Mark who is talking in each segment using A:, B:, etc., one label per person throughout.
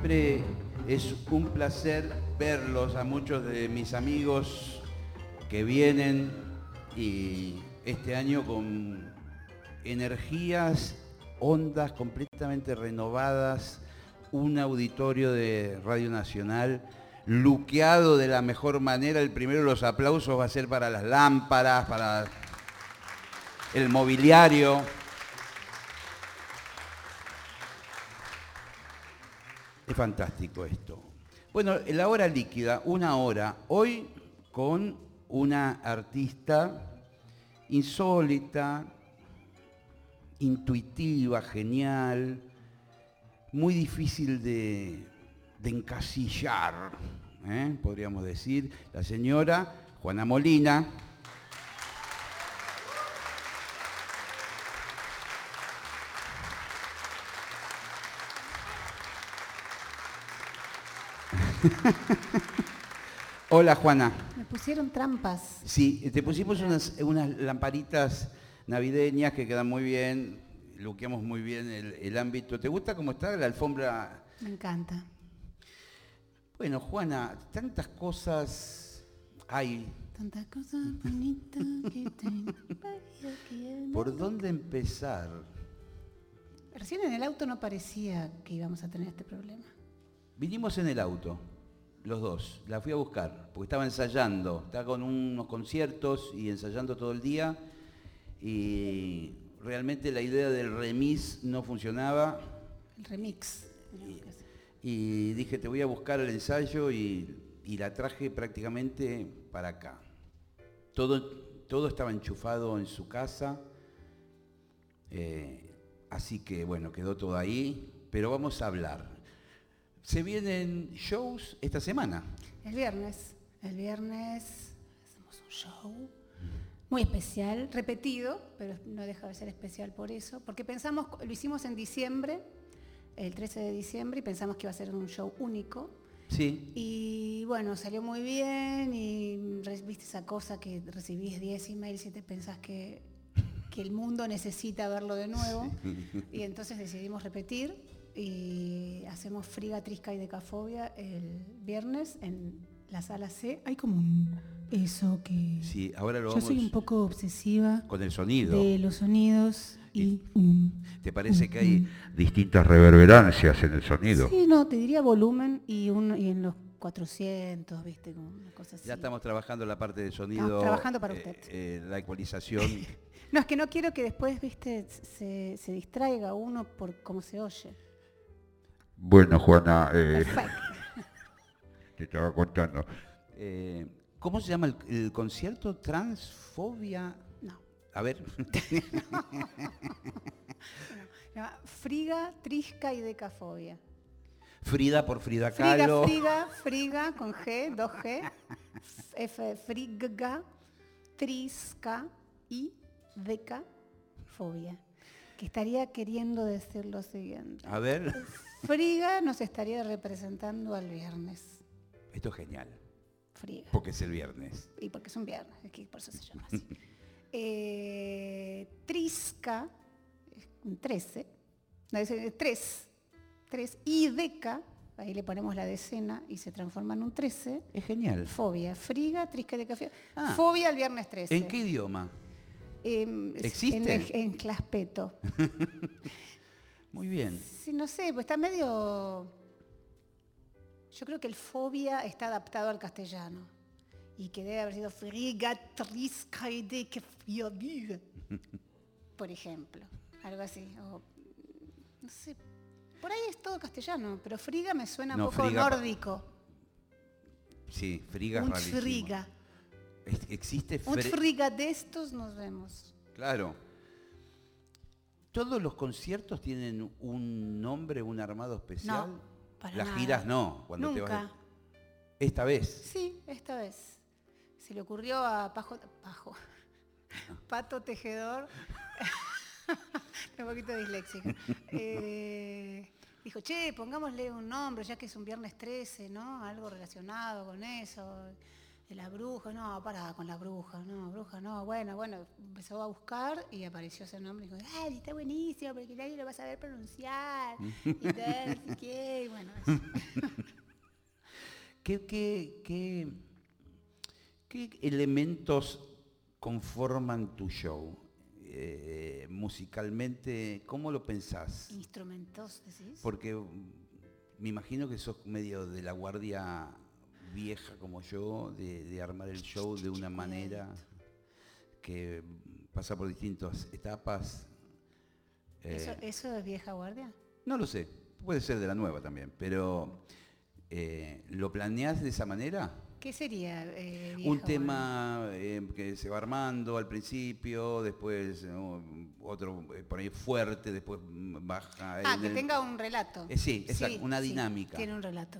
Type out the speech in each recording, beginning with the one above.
A: Siempre es un placer verlos a muchos de mis amigos que vienen y este año con energías, ondas completamente renovadas, un auditorio de Radio Nacional luqueado de la mejor manera. El primero los aplausos va a ser para las lámparas, para el mobiliario. Es fantástico esto. Bueno, la hora líquida, una hora, hoy con una artista insólita, intuitiva, genial, muy difícil de, encasillar, ¿eh? podríamos decir, la señora Juana Molina. Hola Juana.
B: Me pusieron trampas.
A: Sí, te pusimos unas, unas lamparitas navideñas que quedan muy bien, luqueamos muy bien el, el ámbito. ¿Te gusta cómo está la alfombra?
B: Me encanta.
A: Bueno, Juana, tantas cosas hay.
B: Tantas cosas bonitas que tengo.
A: ¿Por dónde empezar?
B: Recién en el auto no parecía que íbamos a tener este problema.
A: Vinimos en el auto, los dos. La fui a buscar, porque estaba ensayando. Estaba con unos conciertos y ensayando todo el día. Y realmente la idea del remis no funcionaba.
B: El remix.
A: Y dije, te voy a buscar el ensayo y, y la traje prácticamente para acá. Todo, todo estaba enchufado en su casa. eh, así que bueno, quedó todo ahí. Pero vamos a hablar. Se vienen shows esta semana.
B: El viernes. El viernes hacemos un show muy especial, repetido, pero no deja de ser especial por eso, porque pensamos, lo hicimos en diciembre, el 13 de diciembre, y pensamos que iba a ser un show único.
A: Sí.
B: Y bueno, salió muy bien y viste esa cosa que recibís 10 emails y te pensás que, que el mundo necesita verlo de nuevo. Y entonces decidimos repetir y hacemos Friga, Trisca y Decafobia el viernes en la sala C. Hay como un eso que...
A: Sí, ahora lo
B: Yo
A: vamos
B: soy un poco obsesiva
A: con el sonido.
B: de los sonidos y...
A: ¿Te parece que hay distintas reverberancias en el sonido?
B: Sí, no, te diría volumen y, un, y en los 400, viste, como una cosa así.
A: Ya estamos trabajando la parte de sonido.
B: Estamos trabajando para
A: eh,
B: usted.
A: eh, la ecualización.
B: No, es que no quiero que después, viste, se, se distraiga uno por cómo se oye.
C: Bueno, Juana, eh, te estaba contando.
A: Eh, ¿Cómo se llama el, el concierto? Transfobia.
B: No.
A: A ver.
B: Friga, Trisca y Decafobia.
A: Frida por Frida
B: Friga,
A: Kahlo.
B: Friga, Friga, con G, 2G. F, Friga, Trisca y Decafobia. Que estaría queriendo decir lo siguiente.
A: A ver.
B: Friga nos estaría representando al viernes.
A: Esto es genial.
B: Friga.
A: Porque es el viernes.
B: Y porque es un viernes, es que por eso se llama así. Eh, Trisca, un 13, no, es, eh, 3, 3, y Deca, ahí le ponemos la decena y se transforma en un 13.
A: Es genial.
B: Fobia, friga, trisca de café.
A: Ah.
B: Fobia el viernes 13.
A: ¿En qué idioma?
B: Em,
A: ¿Existe?
B: En, en claspeto.
A: Muy bien.
B: Sí, no sé, pues está medio... Yo creo que el fobia está adaptado al castellano. Y que debe haber sido friga, que. Por ejemplo. Algo así. o, no sé. Por ahí es todo castellano, pero Friga me suena
A: No,
B: un poco
A: Friga
B: nórdico.
A: Sí, Friga es
B: Un. Friga.
A: Existe
B: Un
A: Fre-
B: Friga de estos nos vemos.
A: Claro. ¿Todos los conciertos tienen un nombre, un armado especial?
B: No, para
A: Las
B: nada.
A: giras no, cuando te
B: Nunca.
A: vas. Esta vez.
B: Sí, esta vez. Se le ocurrió a Pajo, Pajo, Pato Tejedor, un poquito disléxica. Eh, dijo, che, pongámosle un nombre, ya que es un viernes 13, ¿no? Algo relacionado con eso. De la bruja, no, para con la bruja, no, bruja, no, bueno, bueno, empezó a buscar y apareció ese nombre y dijo, ay, está buenísimo, porque nadie lo va a saber pronunciar, y tal, y bueno, eso.
A: ¿Qué, qué, qué- qué elementos conforman tu show? Eh, musicalmente, ¿cómo lo pensás?
B: instrumentos, decís.
A: Porque mm, me imagino que sos medio de la guardia vieja como yo, de, de armar el show de una manera que pasa por distintas etapas. Eh,
B: ¿Eso, ¿Eso es vieja guardia?
A: no lo sé, puede ser de la nueva también, pero eh, ¿lo planeás de esa manera?
B: ¿Qué sería eh,
A: Un tema eh, que se va armando al principio, después eh, otro eh, por ahí fuerte, después baja.
B: Ah, que
A: el-
B: tenga un relato.
A: Sí, exacto, una dinámica.
B: Tiene un relato.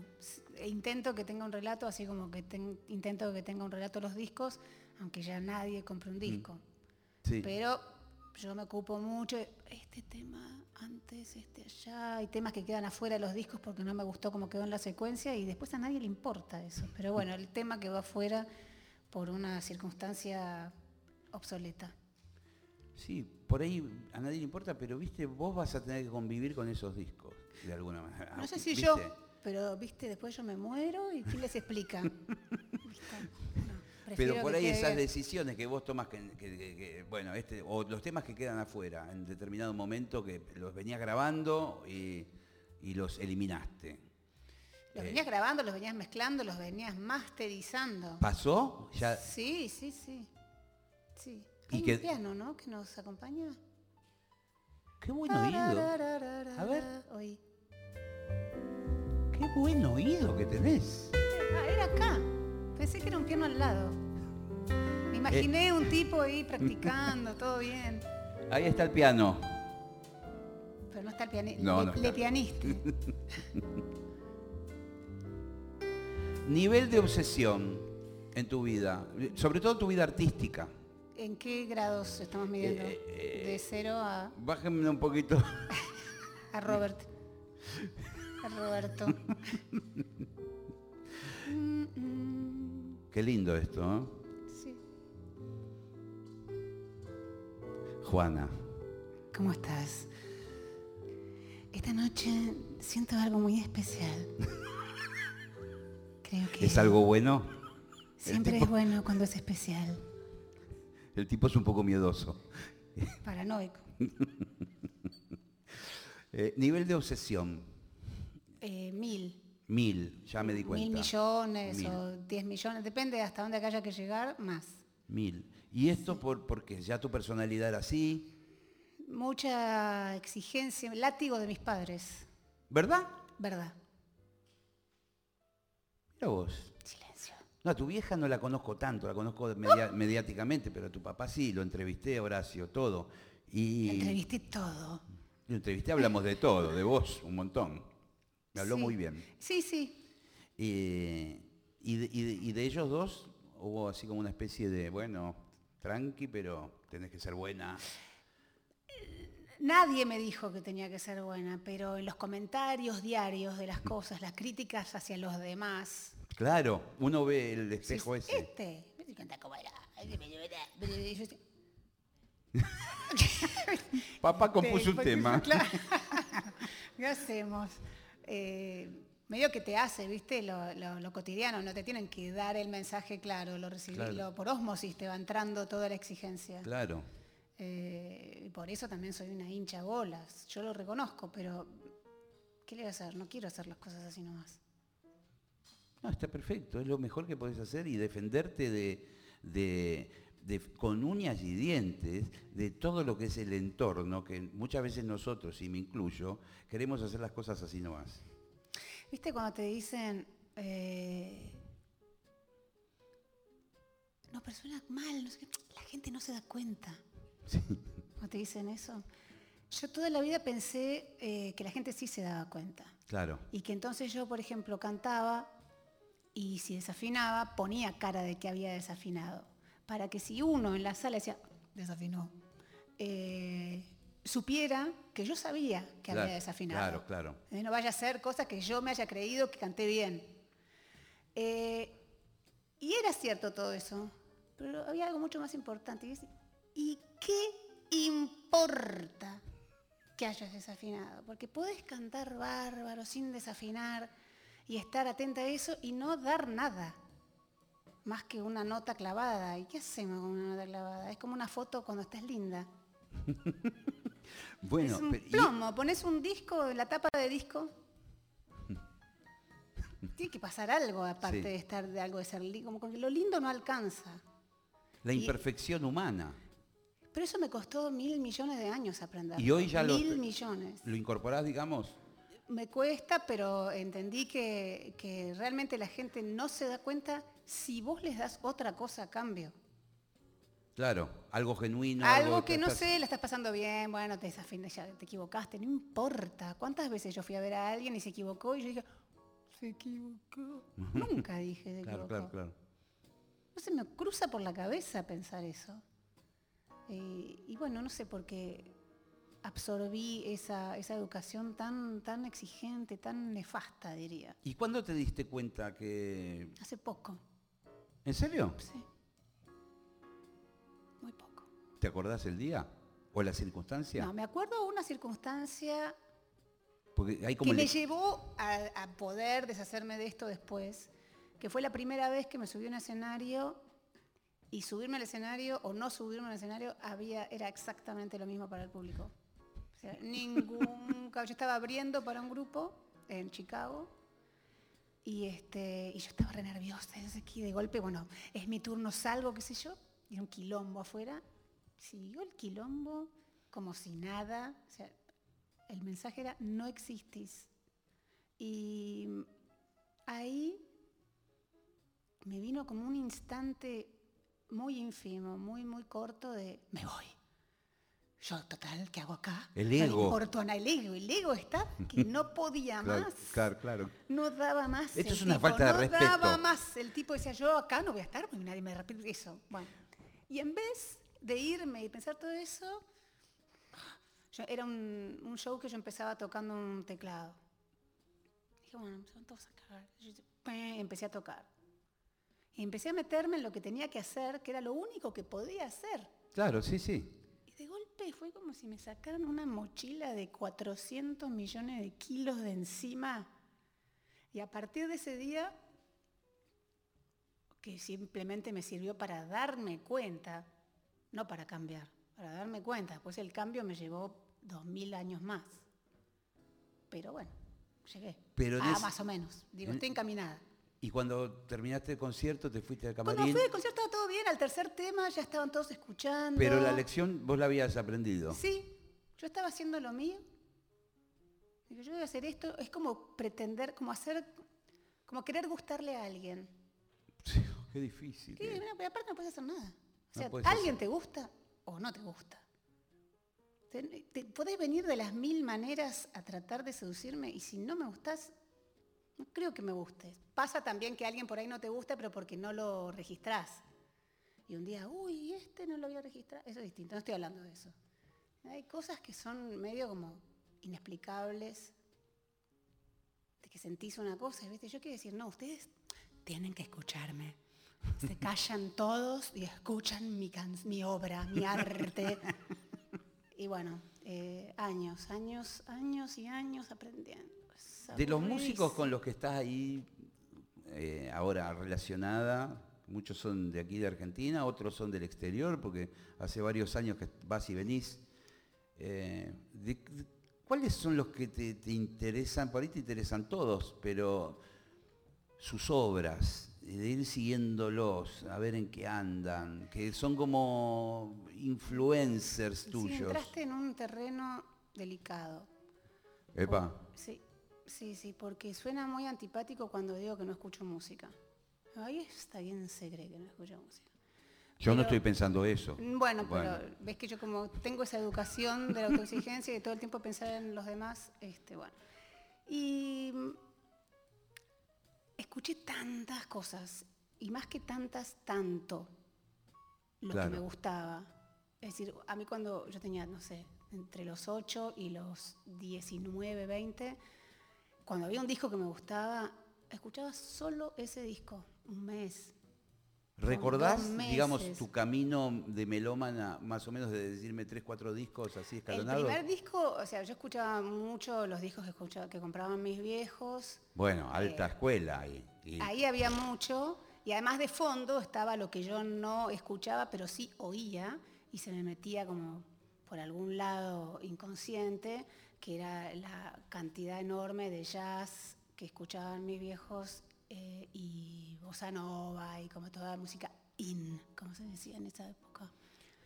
B: E Intento que tenga un relato, así como que ten- intento que tenga un relato los discos, aunque ya nadie compre un disco.
A: Mm. Sí.
B: Pero yo me ocupo mucho de este tema antes, este allá. Hay temas que quedan afuera de los discos porque no me gustó cómo quedó en la secuencia y después a nadie le importa eso. Pero bueno, el tema que va afuera por una circunstancia obsoleta.
A: Sí, por ahí a nadie le importa, pero viste, vos vas a tener que convivir con esos discos, de alguna manera.
B: No sé si
A: ¿Viste?
B: yo, pero viste, después yo me muero y ¿quién les explica?
A: Pero por ahí esas decisiones que vos tomas, que, que- que- que, bueno, este, o los temas que quedan afuera en determinado momento que los venías grabando y, y los eliminaste.
B: Los
A: eh,
B: venías grabando, los venías mezclando, los venías masterizando.
A: ¿Pasó? Ya,
B: Sí, sí, sí. Sí.
A: Y
B: Hay
A: que-
B: un piano, ¿no? Que nos acompaña.
A: qué buen oído. Buen oído que tenés.
B: Ah, era acá. Pensé que era un piano al lado. Me imaginé un tipo ahí practicando, todo bien.
A: Ahí está el piano.
B: Pero no está el pianista.
A: No,
B: le,
A: no está.
B: le pianiste.
A: Nivel de obsesión en tu vida, sobre todo tu vida artística.
B: ¿En qué grados estamos midiendo?
A: Eh, eh,
B: De cero a,
A: Bájenme un poquito.
B: a Robert. A Roberto. Mm, mm,
A: Qué lindo esto, ¿no?
B: sí.
A: Juana.
B: ¿Cómo estás? Esta noche siento algo muy especial. Creo que
A: ¿Es algo bueno?
B: siempre
A: tipo-
B: es bueno cuando es especial.
A: El tipo es un poco miedoso.
B: Paranoico.
A: Eh, nivel de obsesión,
B: Eh, mil.
A: mil, ya me di cuenta.
B: Mil millones
A: Mil.
B: o diez millones, depende hasta dónde haya que llegar, más.
A: Mil. ¿Y esto por, porque ya tu personalidad era así?
B: Mucha exigencia, látigo de mis padres,
A: ¿Verdad?
B: ¿verdad?
A: Mira vos.
B: Silencio.
A: No, a tu vieja no la conozco tanto, la conozco media- mediáticamente, pero a tu papá sí, lo entrevisté, Horacio, todo. Y
B: Entrevisté todo.
A: lo entrevisté, hablamos de todo, de vos, un montón. Me habló
B: Sí.
A: muy bien.
B: Sí, sí.
A: Eh, y, de, y de- y de ellos dos hubo así como una especie de, bueno, tranqui, pero tenés que ser buena.
B: Nadie me dijo que tenía que ser buena, pero en los comentarios diarios de las cosas, las críticas hacia los demás.
A: Claro, uno ve el espejo ese.
B: Este, me cómo era.
A: Papá compuso un tema.
B: ¿Qué hacemos? Eh, medio que te hace, ¿viste? Lo, lo- lo cotidiano, no te tienen que dar el mensaje claro, lo recibí,
A: Claro.
B: lo- por osmosis te va entrando toda la exigencia.
A: Claro.
B: Eh, y por eso también soy una hincha bolas. Yo lo reconozco, pero ¿qué le voy a hacer? No quiero hacer las cosas así nomás.
A: No, está perfecto, es lo mejor que podés hacer y defenderte de, de- de- con uñas y dientes de todo lo que es el entorno, que muchas veces nosotros, y me incluyo, queremos hacer las cosas así nomás.
B: ¿Viste cuando te dicen, eh, no, pero suena mal, no sé qué? la gente no se da cuenta? Cuando te dicen eso. Yo toda la vida pensé eh, que la gente sí se daba cuenta.
A: Claro,
B: Y que entonces yo, por ejemplo, cantaba y si desafinaba, ponía cara de que había desafinado. Para que si uno en la sala decía, desafinó, eh, supiera que yo sabía que
A: Claro,
B: había desafinado.
A: claro, claro.
B: Eh, No vaya a ser cosa que yo me haya creído que canté bien. Eh, y era cierto todo eso, pero había algo mucho más importante. y es, ¿Y qué importa que hayas desafinado? Porque puedes cantar bárbaro sin desafinar y estar atenta a eso y no dar nada. Más que una nota clavada. ¿Y qué hacemos con una nota clavada? Es como una foto cuando estás linda.
A: bueno,
B: es un
A: pero- y-
B: plomo, pones un disco, la tapa de disco. Tiene que pasar algo aparte
A: Sí.
B: de estar de algo de ser lindo, como que lo lindo no alcanza.
A: la
B: y-
A: imperfección humana.
B: Pero eso me costó mil millones de años aprender.
A: Y hoy ya lo-
B: Mil millones.
A: ¿Lo incorporás, digamos?
B: Me cuesta, pero entendí que, que realmente la gente no se da cuenta si vos les das otra cosa a cambio.
A: Claro, algo genuino.
B: Algo que no
A: estás-
B: sé, la estás pasando bien, bueno, te ya te equivocaste, no importa. ¿Cuántas veces yo fui a ver a alguien y se equivocó y yo dije, se equivocó? Nunca dije se
A: Claro,
B: equivocó.
A: claro, claro.
B: No se me cruza por la cabeza pensar eso. Eh, y bueno, no sé por qué absorbí esa, esa educación tan, tan exigente, tan nefasta, diría.
A: ¿Y cuándo te diste cuenta que...
B: Hace poco,
A: ¿En serio?
B: sí. Muy poco.
A: ¿Te acordás el día? ¿O la circunstancia?
B: No, me acuerdo una circunstancia
A: Porque hay como
B: que
A: el-
B: me llevó a, a poder deshacerme de esto después, que fue la primera vez que me subí a un escenario y subirme al escenario o no subirme al escenario había, era exactamente lo mismo para el público. O sea, ningún... Yo estaba abriendo para un grupo en Chicago y, este, y yo estaba re nerviosa, qué, de golpe, bueno, es mi turno, salgo, qué sé yo, y un quilombo afuera. Siguió el quilombo como si nada. O sea, el mensaje era, no existís. Y ahí me vino como un instante muy ínfimo, muy, muy corto de, me voy. Yo, total, ¿qué hago acá?
A: El
B: No
A: ego.
B: el ego. El ego está que no podía
A: Claro,
B: más.
A: claro, claro.
B: No daba más.
A: Esto es una
B: tipo,
A: falta de
B: no
A: respeto.
B: daba más. El tipo decía, yo acá no voy a estar porque nadie me repite eso. Bueno. Y en vez de irme y pensar todo eso, yo- era un, un show que yo empezaba tocando un teclado. Dije, bueno, van todos a cagar. Yo, pe, empecé a tocar. Y empecé a meterme en lo que tenía que hacer, que era lo único que podía hacer.
A: Claro, sí, sí.
B: Y de golpe fue como si me sacaran una mochila de 400 millones de kilos de encima. Y a partir de ese día, que simplemente me sirvió para darme cuenta, no para cambiar, para darme cuenta. Pues el cambio me llevó dos mil años más. Pero bueno, llegué.
A: Pero
B: ah,
A: ese-
B: más o menos. Digo, estoy encaminada.
A: Y cuando terminaste el concierto, te fuiste al
B: Cuando
A: camarín.
B: fui al concierto estaba todo bien, al tercer tema ya estaban todos escuchando.
A: Pero la lección vos la habías aprendido.
B: Sí, yo estaba haciendo lo mío. Digo, yo voy a hacer esto, es como pretender, como hacer, como querer gustarle a alguien.
A: Sí, qué difícil. Eh.
B: aparte no puedes hacer nada. O sea, alguien
A: hacer-
B: te gusta o no te gusta. Te, te- podés venir de las mil maneras a tratar de seducirme y si no me gustas, no creo que me gustes. Pasa también que alguien por ahí no te gusta, pero porque no lo registrás. Y un día, uy, este no lo voy a registrar. Eso es distinto, no estoy hablando de eso. Hay cosas que son medio como inexplicables, de que sentís una cosa, y ¿viste? yo quiero decir, no, ustedes tienen que escucharme. Se callan todos y escuchan mi, can- mi obra, mi arte. Y bueno, eh, años, años, años y años aprendiendo.
A: De los músicos con los que estás ahí eh, ahora relacionada, muchos son de aquí de Argentina, otros son del exterior, porque hace varios años que vas y venís. Eh, de- de- ¿Cuáles son los que te, te interesan? Por ahí te interesan todos, pero sus obras, de ir siguiéndolos, a ver en qué andan, que son como influencers
B: Sí,
A: tuyos.
B: entraste en un terreno delicado.
A: Epa,
B: Sí, sí, sí, porque suena muy antipático cuando digo que no escucho música. Ahí está bien se cree que no escucho música.
A: yo no estoy pensando eso.
B: Bueno,
A: Bueno.
B: pero ves que yo como tengo esa educación de la autoexigencia y todo el tiempo pensar en los demás, este, bueno. Y mm, escuché tantas cosas, y más que tantas, tanto lo
A: Claro.
B: que me gustaba. Es decir, a mí cuando yo tenía, no sé, entre los 8 y los 19, 20, cuando había un disco que me gustaba, escuchaba solo ese disco, un mes.
A: ¿Recordás, digamos, tu camino de melómana, más o menos de decirme tres, cuatro discos así
B: El
A: escalonados?
B: primer disco, o sea, yo escuchaba mucho los discos que, escuchaba, que compraban mis viejos.
A: Bueno, alta escuela ahí. y-
B: Ahí había mucho. Y además de fondo estaba lo que yo no escuchaba, pero sí oía. Y se me metía como por algún lado inconsciente, que era la cantidad enorme de jazz que escuchaban mis viejos eh, y bossa nova y como toda la música in, como se decía en esa época.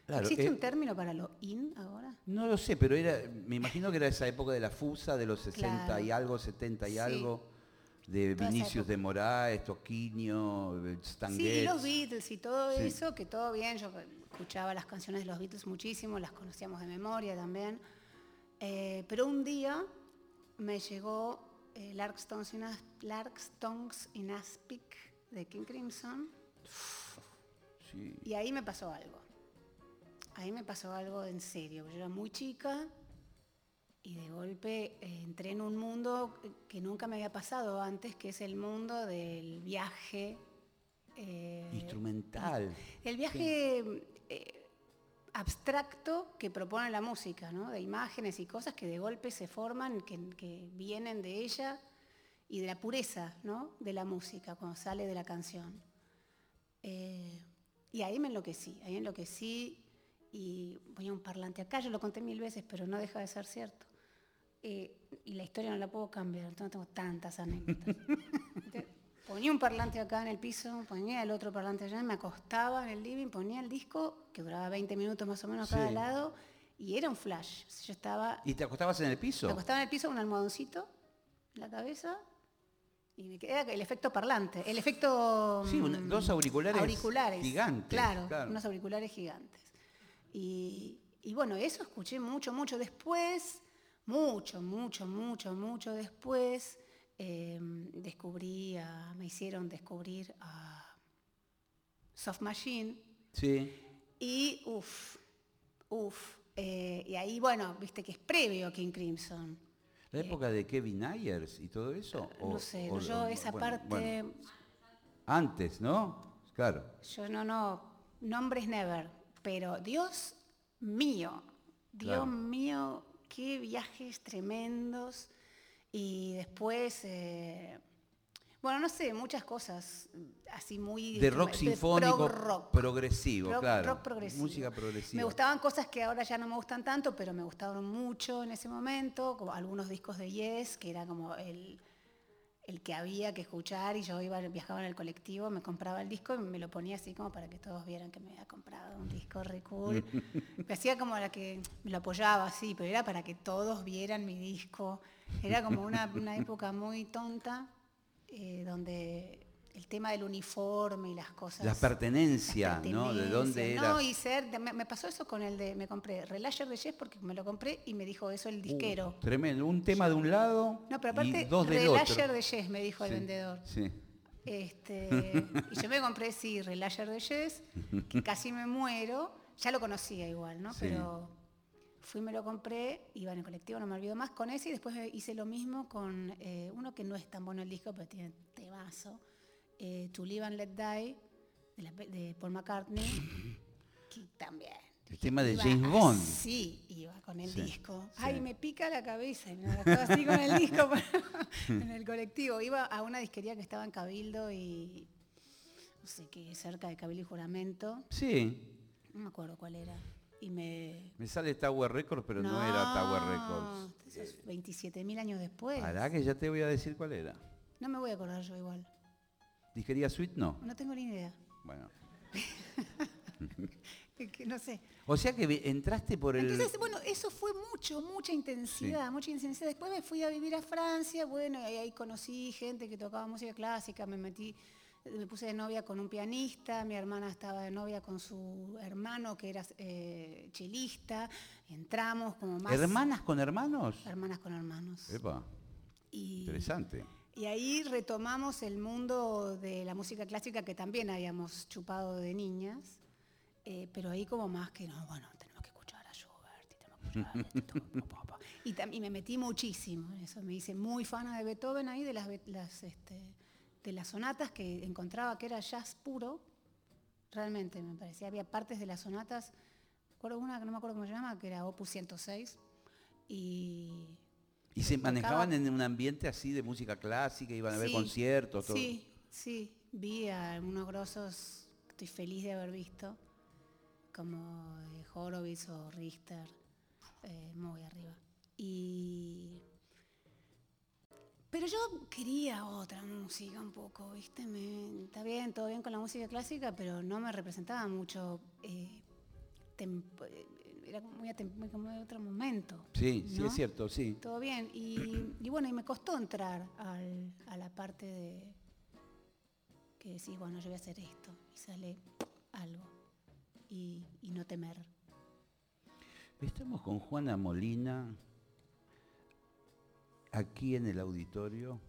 A: Claro,
B: ¿Existe
A: eh,
B: un término para lo in ahora?
A: No lo sé, pero era, me imagino que era esa época de la fusa, de los 60
B: Claro.
A: y algo, 70 y
B: Sí.
A: algo, de
B: Toda
A: Vinicius de Moraes, Toquinho, Stan
B: Sí, y los Beatles y todo
A: Sí.
B: eso, que todo bien, yo escuchaba las canciones de los Beatles muchísimo, las conocíamos de memoria también. Eh, pero un día me llegó eh, Larkstones, in Aspic de King Crimson
A: Sí.
B: y ahí me pasó algo. Ahí me pasó algo en serio, yo era muy chica y de golpe eh, entré en un mundo que nunca me había pasado antes, que es el mundo del viaje. eh,
A: Instrumental.
B: el viaje abstracto que propone la música, ¿no? de imágenes y cosas que de golpe se forman, que, vienen de ella y de la pureza ¿no? de la música cuando sale de la canción. Eh, y ahí me enloquecí, ahí enloquecí y ponía un parlante acá, yo lo conté mil veces, pero no deja de ser cierto. Eh, y la historia no la puedo cambiar, entonces tengo tantas anécdotas. Ponía un parlante acá en el piso, ponía el otro parlante allá, me acostaba en el living, ponía el disco, que duraba 20 minutos más o menos a cada
A: Sí.
B: lado, y era un flash. Yo estaba
A: ¿Y te acostabas en el piso?
B: me acostaba en el piso con un almohadoncito en la cabeza y me quedaba el efecto parlante, el efecto
A: Sí, una-
B: mm,
A: dos auriculares
B: auriculares
A: gigantes,
B: claro,
A: claro.
B: unos auriculares gigantes. Y, y bueno, eso escuché mucho, mucho después, mucho, mucho, mucho, mucho después eh, descubrí, a- me hicieron descubrir a Soft Machine
A: Sí.
B: y uff, uff. eh, y ahí, bueno, viste que es previo a King Crimson.
A: ¿La época de Kevin Ayers y todo eso?
B: No
A: O-
B: sé,
A: o-
B: yo
A: o-
B: esa
A: bueno,
B: parte,
A: bueno, antes, ¿no? Claro.
B: yo no, no, nombres never, pero Dios mío, Dios
A: Claro.
B: mío, qué viajes tremendos. Y después, eh, bueno, no sé, muchas cosas así muy...
A: De rock
B: prog
A: sinfónico
B: rock.
A: progresivo,
B: Rock-
A: claro.
B: rock progresivo.
A: Música progresiva.
B: Me gustaban cosas que ahora ya no me gustan tanto, pero me gustaron mucho en ese momento, como algunos discos de Yes, que era como el, el que había que escuchar y yo iba, viajaba en el colectivo, me compraba el disco y me lo ponía así como para que todos vieran que me había comprado un disco re cool. me hacía como la que me lo apoyaba así, pero era para que todos vieran mi disco. Era como una, una época muy tonta, eh, donde el tema del uniforme y las cosas...
A: La pertenencia,
B: las
A: ¿no? De dónde eras.
B: No, y ser, me, me pasó eso con el de, me compré Relasher de Yes porque me lo compré y me dijo eso el disquero.
A: Uh, tremendo. Un tema de un lado
B: no, pero
A: y
B: aparte,
A: dos del
B: Relasher
A: otro.
B: de Yes, me dijo el vendedor.
A: Sí.
B: Este, y yo me compré, sí, Relasher de Yes, que casi me muero. Ya lo conocía igual, ¿no?
A: Sí.
B: Pero fui, me lo compré, iba en el colectivo, no me olvido más, con ese y después hice lo mismo con eh, uno que no es tan bueno el disco, pero tiene temazo, eh, To Live and Let Die, de, la de Paul McCartney, que también.
A: El tema de James Bond.
B: Sí, iba con el
A: Sí,
B: disco.
A: sí.
B: Ay, me pica la cabeza. Y me así con el disco en el colectivo. Iba a una disquería que estaba en Cabildo y no sé qué, cerca de Cabildo y Juramento.
A: Sí.
B: No me acuerdo cuál era. Y me.
A: Me sale Tower Records, pero no, era Tower Records.
B: Eso es 27 mil años después.
A: Hará que ya te voy a decir cuál era.
B: No me voy a acordar yo igual.
A: Disquería Suite no.
B: No tengo ni idea.
A: Bueno.
B: Que no sé.
A: O sea que entraste por el...
B: Entonces, bueno, eso fue mucho, mucha intensidad, mucha intensidad. Después me fui a vivir a Francia, bueno, y ahí conocí gente que tocaba música clásica, me metí, me puse de novia con un pianista, mi hermana estaba de novia con su hermano que era eh, chelista, entramos como más...
A: ¿Hermanas con hermanos?
B: Hermanas con hermanos.
A: Epa,
B: Y,
A: interesante.
B: Y ahí retomamos el mundo de la música clásica que también habíamos chupado de niñas, eh, pero ahí como más que no, bueno, tenemos que escuchar a Schubert y tenemos que escuchar a Beethoven, pa, pa, pa. Y, me metí muchísimo en eso, me hice muy fana de Beethoven ahí, de las, las, este, de las sonatas que encontraba que era jazz puro, realmente me parecía, había partes de las sonatas, recuerdo una que no me acuerdo cómo se llama, que era Opus 106, y
A: ¿Y se manejaban en un ambiente así de música clásica? ¿Iban a ver conciertos? Todo?
B: Sí, sí, vi a unos grosos estoy feliz de haber visto, como eh, Horowitz o Richter, eh, muy arriba. Y... Pero yo quería otra música un poco, ¿viste? Me- está bien, todo bien con la música clásica, pero no me representaba mucho. eh, tempo- eh, era muy, muy otro momento.
A: Sí, sí, es cierto, sí.
B: Todo bien. Y, y bueno, y me costó entrar al- a la parte de que decís, bueno, yo voy a hacer esto. Y sale algo. Y, y no temer.
A: Estamos con Juana Molina aquí en el auditorio.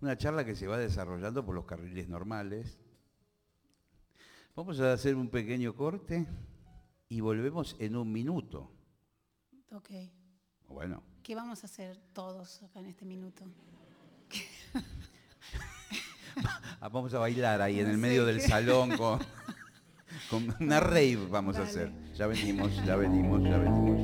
A: Una charla que se va desarrollando por los carriles normales. Vamos a hacer un pequeño corte y volvemos en un minuto.
B: Ok.
A: Bueno,
B: ¿Qué vamos a hacer todos acá en este minuto?
A: vamos a bailar ahí en el medio del salón con, con una rave vamos a hacer. Ya venimos, ya venimos, ya venimos,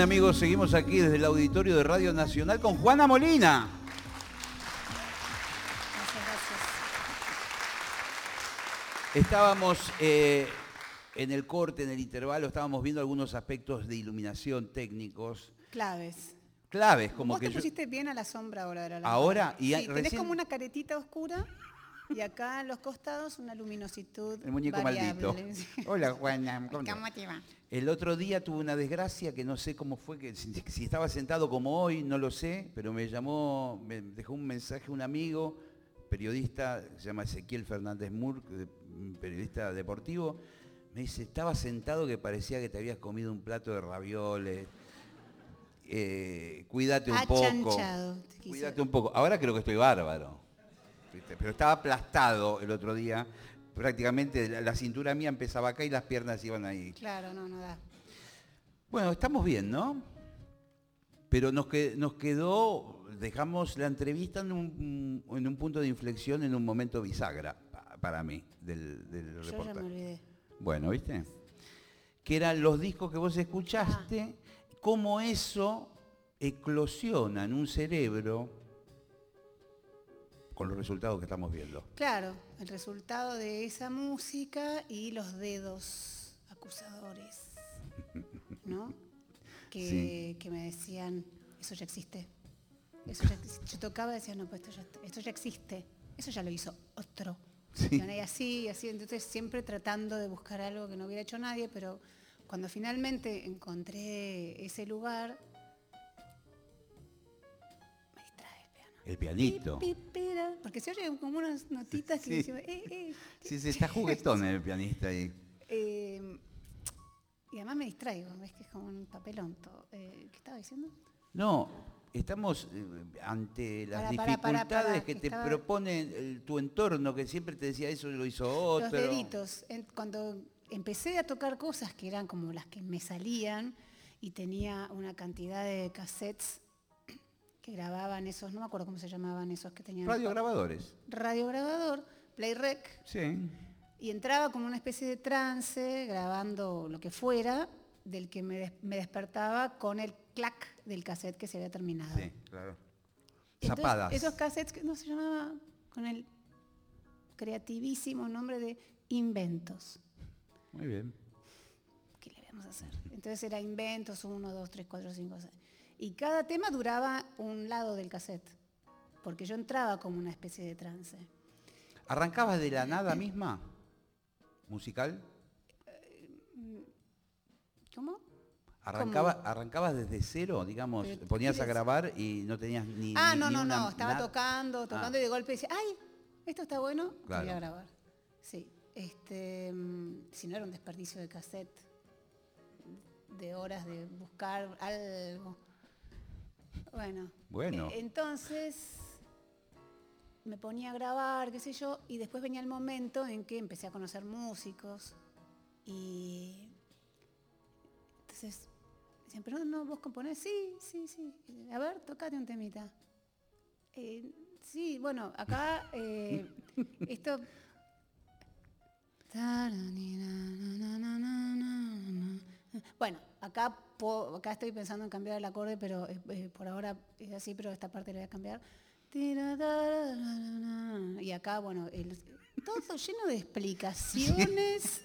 A: bien amigos, seguimos aquí desde el auditorio de Radio Nacional con Juana Molina.
B: Muchas gracias.
A: Estábamos eh, en el corte, en el intervalo, estábamos viendo algunos aspectos de iluminación técnicos,
B: Claves.
A: claves, como
B: Vos
A: que
B: te
A: yo-
B: pusiste bien a la sombra ahora de la.
A: Ahora, y
B: sí,
A: hay-
B: tenés
A: recién-
B: como una caretita oscura y acá en los costados una luminositud
A: el muñeco
B: variable.
A: maldito. Hola Juana. ¿cómo te va?
B: ¿Cómo te va?
A: El otro día tuve una desgracia que no sé cómo fue, que si, si estaba sentado como hoy, no lo sé, pero me llamó, me dejó un mensaje un amigo, periodista, se llama Ezequiel Fernández Mur, periodista deportivo, me dice, estaba sentado que parecía que te habías comido un plato de ravioles. eh, cuídate un poco.
B: Achanchado, quiso-
A: Cuídate un poco. Ahora creo que estoy bárbaro. Pero estaba aplastado el otro día. Prácticamente la, la cintura mía empezaba acá y las piernas iban ahí.
B: Claro, no, no da.
A: Bueno, estamos bien, ¿no? Pero nos, que- nos quedó, dejamos la entrevista en un, en un punto de inflexión, en un momento bisagra, pa- para mí, del, del
B: Yo ya me olvidé.
A: Bueno, ¿viste? Que eran los discos que vos escuchaste, cómo eso eclosiona en un cerebro con los resultados que estamos viendo.
B: Claro, el resultado de esa música y los dedos acusadores, ¿no? Que, que me decían, eso ya existe. Eso ya existe. Yo tocaba y decía, no, pues esto ya, esto ya existe. Eso ya lo hizo otro.
A: Sí.
B: Y así, y así. Entonces siempre tratando de buscar algo que no hubiera hecho nadie, pero cuando finalmente encontré ese lugar, me distrae el piano.
A: El pianito.
B: Pi, pi, pira, Porque se oyen como unas notitas que
A: Sí.
B: decían, eh, eh,
A: Sí, sí, está juguetón el pianista ahí.
B: eh, y además me distraigo, ves que es como un papelón todo. Eh, ¿Qué estaba diciendo?
A: No, estamos eh, ante las dificultades que
B: que
A: te propone el- tu entorno, que siempre te decía eso lo hizo otro.
B: Los deditos. Cuando empecé a tocar cosas que eran como las que me salían y tenía una cantidad de cassettes que grababan esos, no me acuerdo cómo se llamaban esos que tenían.
A: Radiograbadores.
B: Radiograbador, Playrec,
A: Sí.
B: y entraba como una especie de trance grabando lo que fuera del que me, des- me despertaba con el clac del cassette que se había terminado.
A: Sí, claro.
B: Entonces,
A: Zapadas.
B: Esos cassettes que no se llamaba con el creativísimo nombre de inventos.
A: Muy bien.
B: ¿Qué le vamos a hacer? Entonces era inventos 1, 2, 3, 4, 5, 6. Y cada tema duraba un lado del cassette, porque yo entraba como una especie de trance.
A: ¿Arrancabas de la nada misma? ¿Musical?
B: ¿Cómo?
A: Arrancaba, ¿Arrancabas desde cero, digamos?
B: Pero,
A: ponías a
B: ¿quieres-
A: grabar y no tenías ni.
B: Ah,
A: ni-
B: no,
A: ni
B: no,
A: una-
B: no, estaba
A: nada?
B: tocando, tocando
A: Ah.
B: y de golpe decía, ay, esto está bueno,
A: Claro.
B: voy a grabar. Sí, este, mm, si no era un desperdicio de cassette, de horas de buscar algo. Bueno,
A: Bueno.
B: eh, entonces me ponía a grabar, qué sé yo, y después venía el momento en que empecé a conocer músicos y entonces decían, pero no, no, vos componés, sí, sí, sí, a ver, tocate un temita. Eh, sí, bueno, acá eh, esto... Bueno, acá, po- acá estoy pensando en cambiar el acorde, pero eh, eh, por ahora es así, pero esta parte la voy a cambiar. Y acá, bueno, el- todo lleno de explicaciones.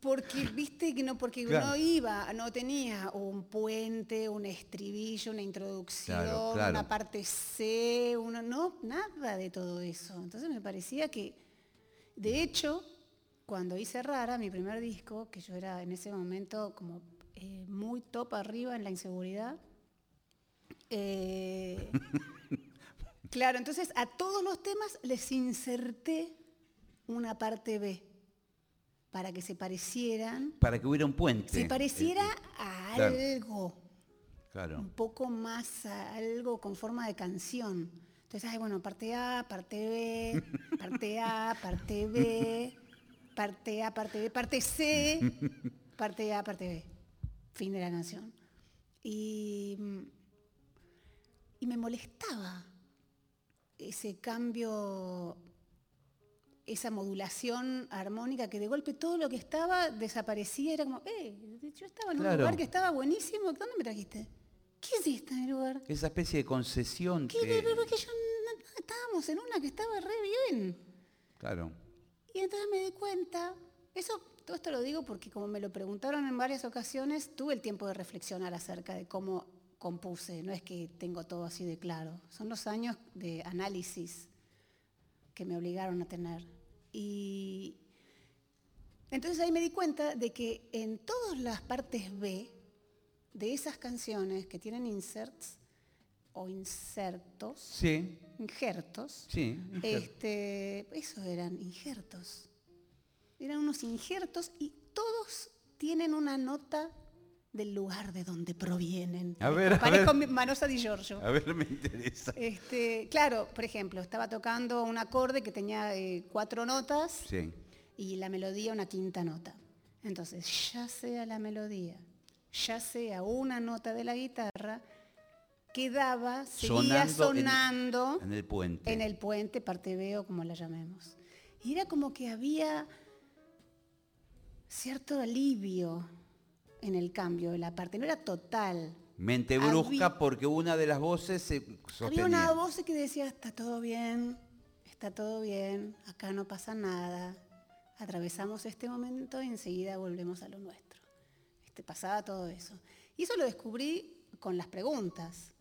B: Porque, viste, que no, porque
A: Claro.
B: no iba, no tenía un puente, un estribillo, una introducción,
A: Claro, claro.
B: una parte C, uno, no, nada de todo eso. Entonces me parecía que, de hecho, cuando hice Rara, mi primer disco, que yo era en ese momento como eh, muy top arriba en la inseguridad, eh, claro, entonces a todos los temas les inserté una parte B para que se parecieran,
A: Para que hubiera un puente.
B: se pareciera
A: Eh,
B: a
A: claro.
B: algo
A: Claro.
B: un poco más a algo con forma de canción. Entonces, ay, bueno, parte A, parte B, parte A, parte B, parte A, parte B, parte C, parte A, parte B. Fin de la canción. Y, mm, y me molestaba ese cambio esa modulación armónica que de golpe todo lo que estaba desaparecía, era como, eh, yo estaba en un lugar que estaba buenísimo, ¿dónde me trajiste? ¿Qué es esta en el lugar?
A: Esa especie de concesión
B: ¿Qué?
A: que...
B: Pero que yo no- estábamos en una que estaba re bien.
A: Claro.
B: Y entonces me di cuenta, eso, todo esto lo digo porque como me lo preguntaron en varias ocasiones, tuve el tiempo de reflexionar acerca de cómo compuse, no es que tengo todo así de claro, son los años de análisis que me obligaron a tener. Y entonces ahí me di cuenta de que en todas las partes B de esas canciones que tienen inserts o insertos,
A: Sí,
B: injertos,
A: sí.
B: este, eso eran injertos. Eran unos injertos y todos tienen una nota del lugar de donde provienen.
A: A ver, a
B: Parezco
A: ver.
B: mi- Manosa di Giorgio.
A: A ver, me interesa.
B: Este, claro, por ejemplo, estaba tocando un acorde que tenía eh, cuatro notas
A: Sí.
B: y la melodía una quinta nota. Entonces, ya sea la melodía, ya sea una nota de la guitarra, quedaba, seguía
A: Sonando en-
B: sonando
A: En el puente.
B: en el puente, parte B o como la llamemos. Y era como que había cierto alivio en el cambio de la parte, no era total.
A: Mente
B: Había-
A: brusca porque una de las voces se sostenía.
B: Había una voz que decía, está todo bien, está todo bien, acá no pasa nada, atravesamos este momento y enseguida volvemos a lo nuestro. Este, pasaba todo eso. Y eso lo descubrí con las preguntas,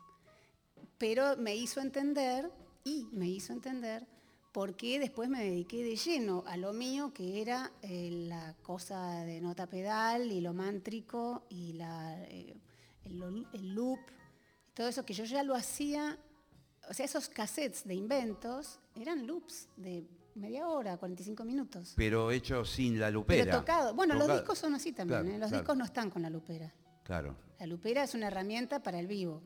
B: pero me hizo entender, y me hizo entender, por qué después me dediqué de lleno a lo mío, que era eh, la cosa de nota pedal y lo mántrico y la, eh, el, el loop, todo eso que yo ya lo hacía, o sea, esos cassettes de inventos eran loops de media hora, 45 minutos.
A: Pero hecho sin la
B: Pero
A: lupera.
B: tocado. Bueno, los discos son así también,
A: Claro,
B: ¿eh? los
A: claro,
B: discos no están con la lupera.
A: Claro.
B: La lupera es una herramienta para el vivo.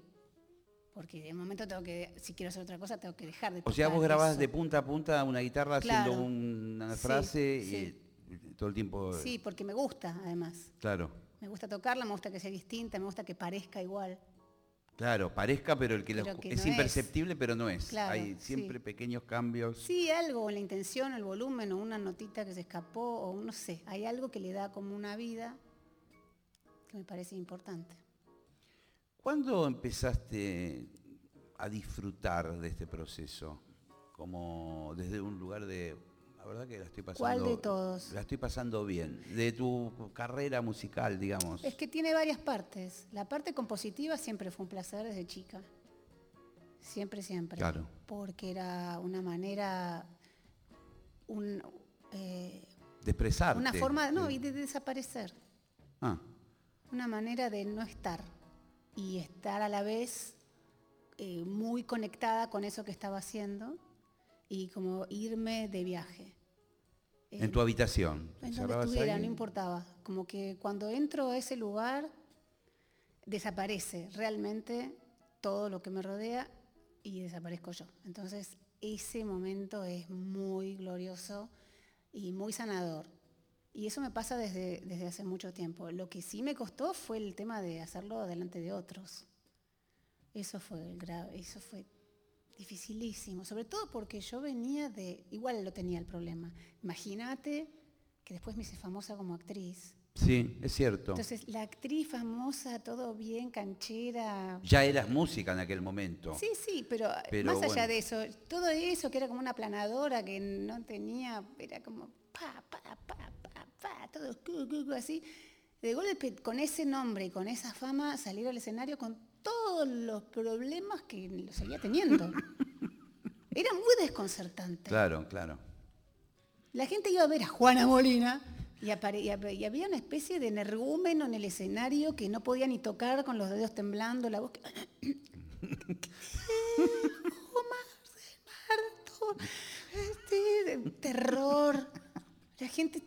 B: Porque de momento tengo que, si quiero hacer otra cosa, tengo que dejar de
A: O sea, vos grabás
B: eso.
A: de punta a punta una guitarra
B: Claro.
A: haciendo una frase
B: sí.
A: y todo el tiempo.
B: Sí, porque me gusta, además.
A: Claro.
B: Me gusta tocarla, me gusta que sea distinta, me gusta que parezca igual.
A: Claro, parezca, pero el que, lo-
B: Pero que
A: es
B: no
A: imperceptible, pero no es.
B: Claro,
A: Hay
B: sí.
A: siempre pequeños cambios.
B: Sí, algo, la intención, el volumen, o una notita que se escapó, o no sé, hay algo que le da como una vida que me parece importante.
A: ¿Cuándo empezaste a disfrutar de este proceso? Como desde un lugar de. La verdad que la estoy pasando.
B: ¿Cuál de todos?
A: La estoy pasando bien. De tu carrera musical, digamos.
B: Es que tiene varias partes. La parte compositiva siempre fue un placer desde chica. Siempre, siempre.
A: Claro.
B: Porque era una manera, un, eh,
A: De expresarte.
B: una forma, no, y de desaparecer.
A: Ah,
B: Una manera de no estar y estar a la vez eh, muy conectada con eso que estaba haciendo y como irme de viaje.
A: en
B: Eh,
A: tu habitación.
B: en donde estuviera,
A: ahí.
B: no importaba. Como que cuando entro a ese lugar, desaparece realmente todo lo que me rodea y desaparezco yo. Entonces, ese momento es muy glorioso y muy sanador. Y eso me pasa desde, desde hace mucho tiempo. Lo que sí me costó fue el tema de hacerlo delante de otros. Eso fue el grave, eso fue dificilísimo, sobre todo porque yo venía de, igual lo tenía el problema. Imagínate que después me hice famosa como actriz.
A: Sí, es cierto.
B: Entonces, la actriz famosa, todo bien, canchera.
A: ya eras música en aquel momento.
B: Sí, sí, pero,
A: Pero
B: más allá de eso, todo eso que era como una planadora que no tenía, era como pa, pa, pa, pa, así. De golpe, con ese nombre y con esa fama, salir al escenario con todos los problemas que lo seguía teniendo. Era muy desconcertante.
A: Claro, claro.
B: La gente iba a ver a Juana Molina y, y había una especie de energúmeno en el escenario que no podía ni tocar con los dedos temblando, la voz que... Omar del Marto, este, terror. La gente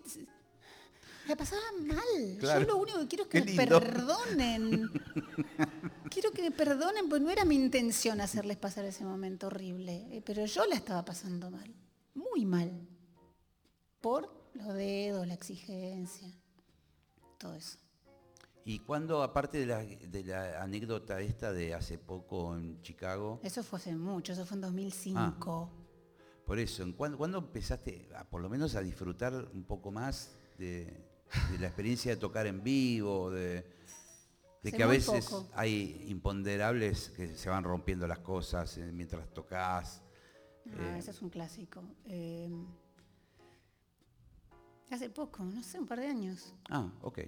B: la pasaba mal.
A: Claro.
B: Yo lo único que quiero es que me perdonen. Quiero que me perdonen, pues no era mi intención hacerles pasar ese momento horrible, eh, pero yo la estaba pasando mal, muy mal, por los dedos, la exigencia, todo eso.
A: Y cuando, aparte de la, de la anécdota esta de hace poco en Chicago,
B: Eso fue hace mucho, eso fue en 2005.
A: Por eso, ¿en cuándo, cuándo empezaste a, por lo menos a disfrutar un poco más de, de la experiencia de tocar en vivo, de, que a veces
B: poco.
A: hay imponderables que se van rompiendo las cosas eh, mientras tocas?
B: Ah, ese es un clásico. Eh, hace poco, no sé, un par de años.
A: Ah, ok.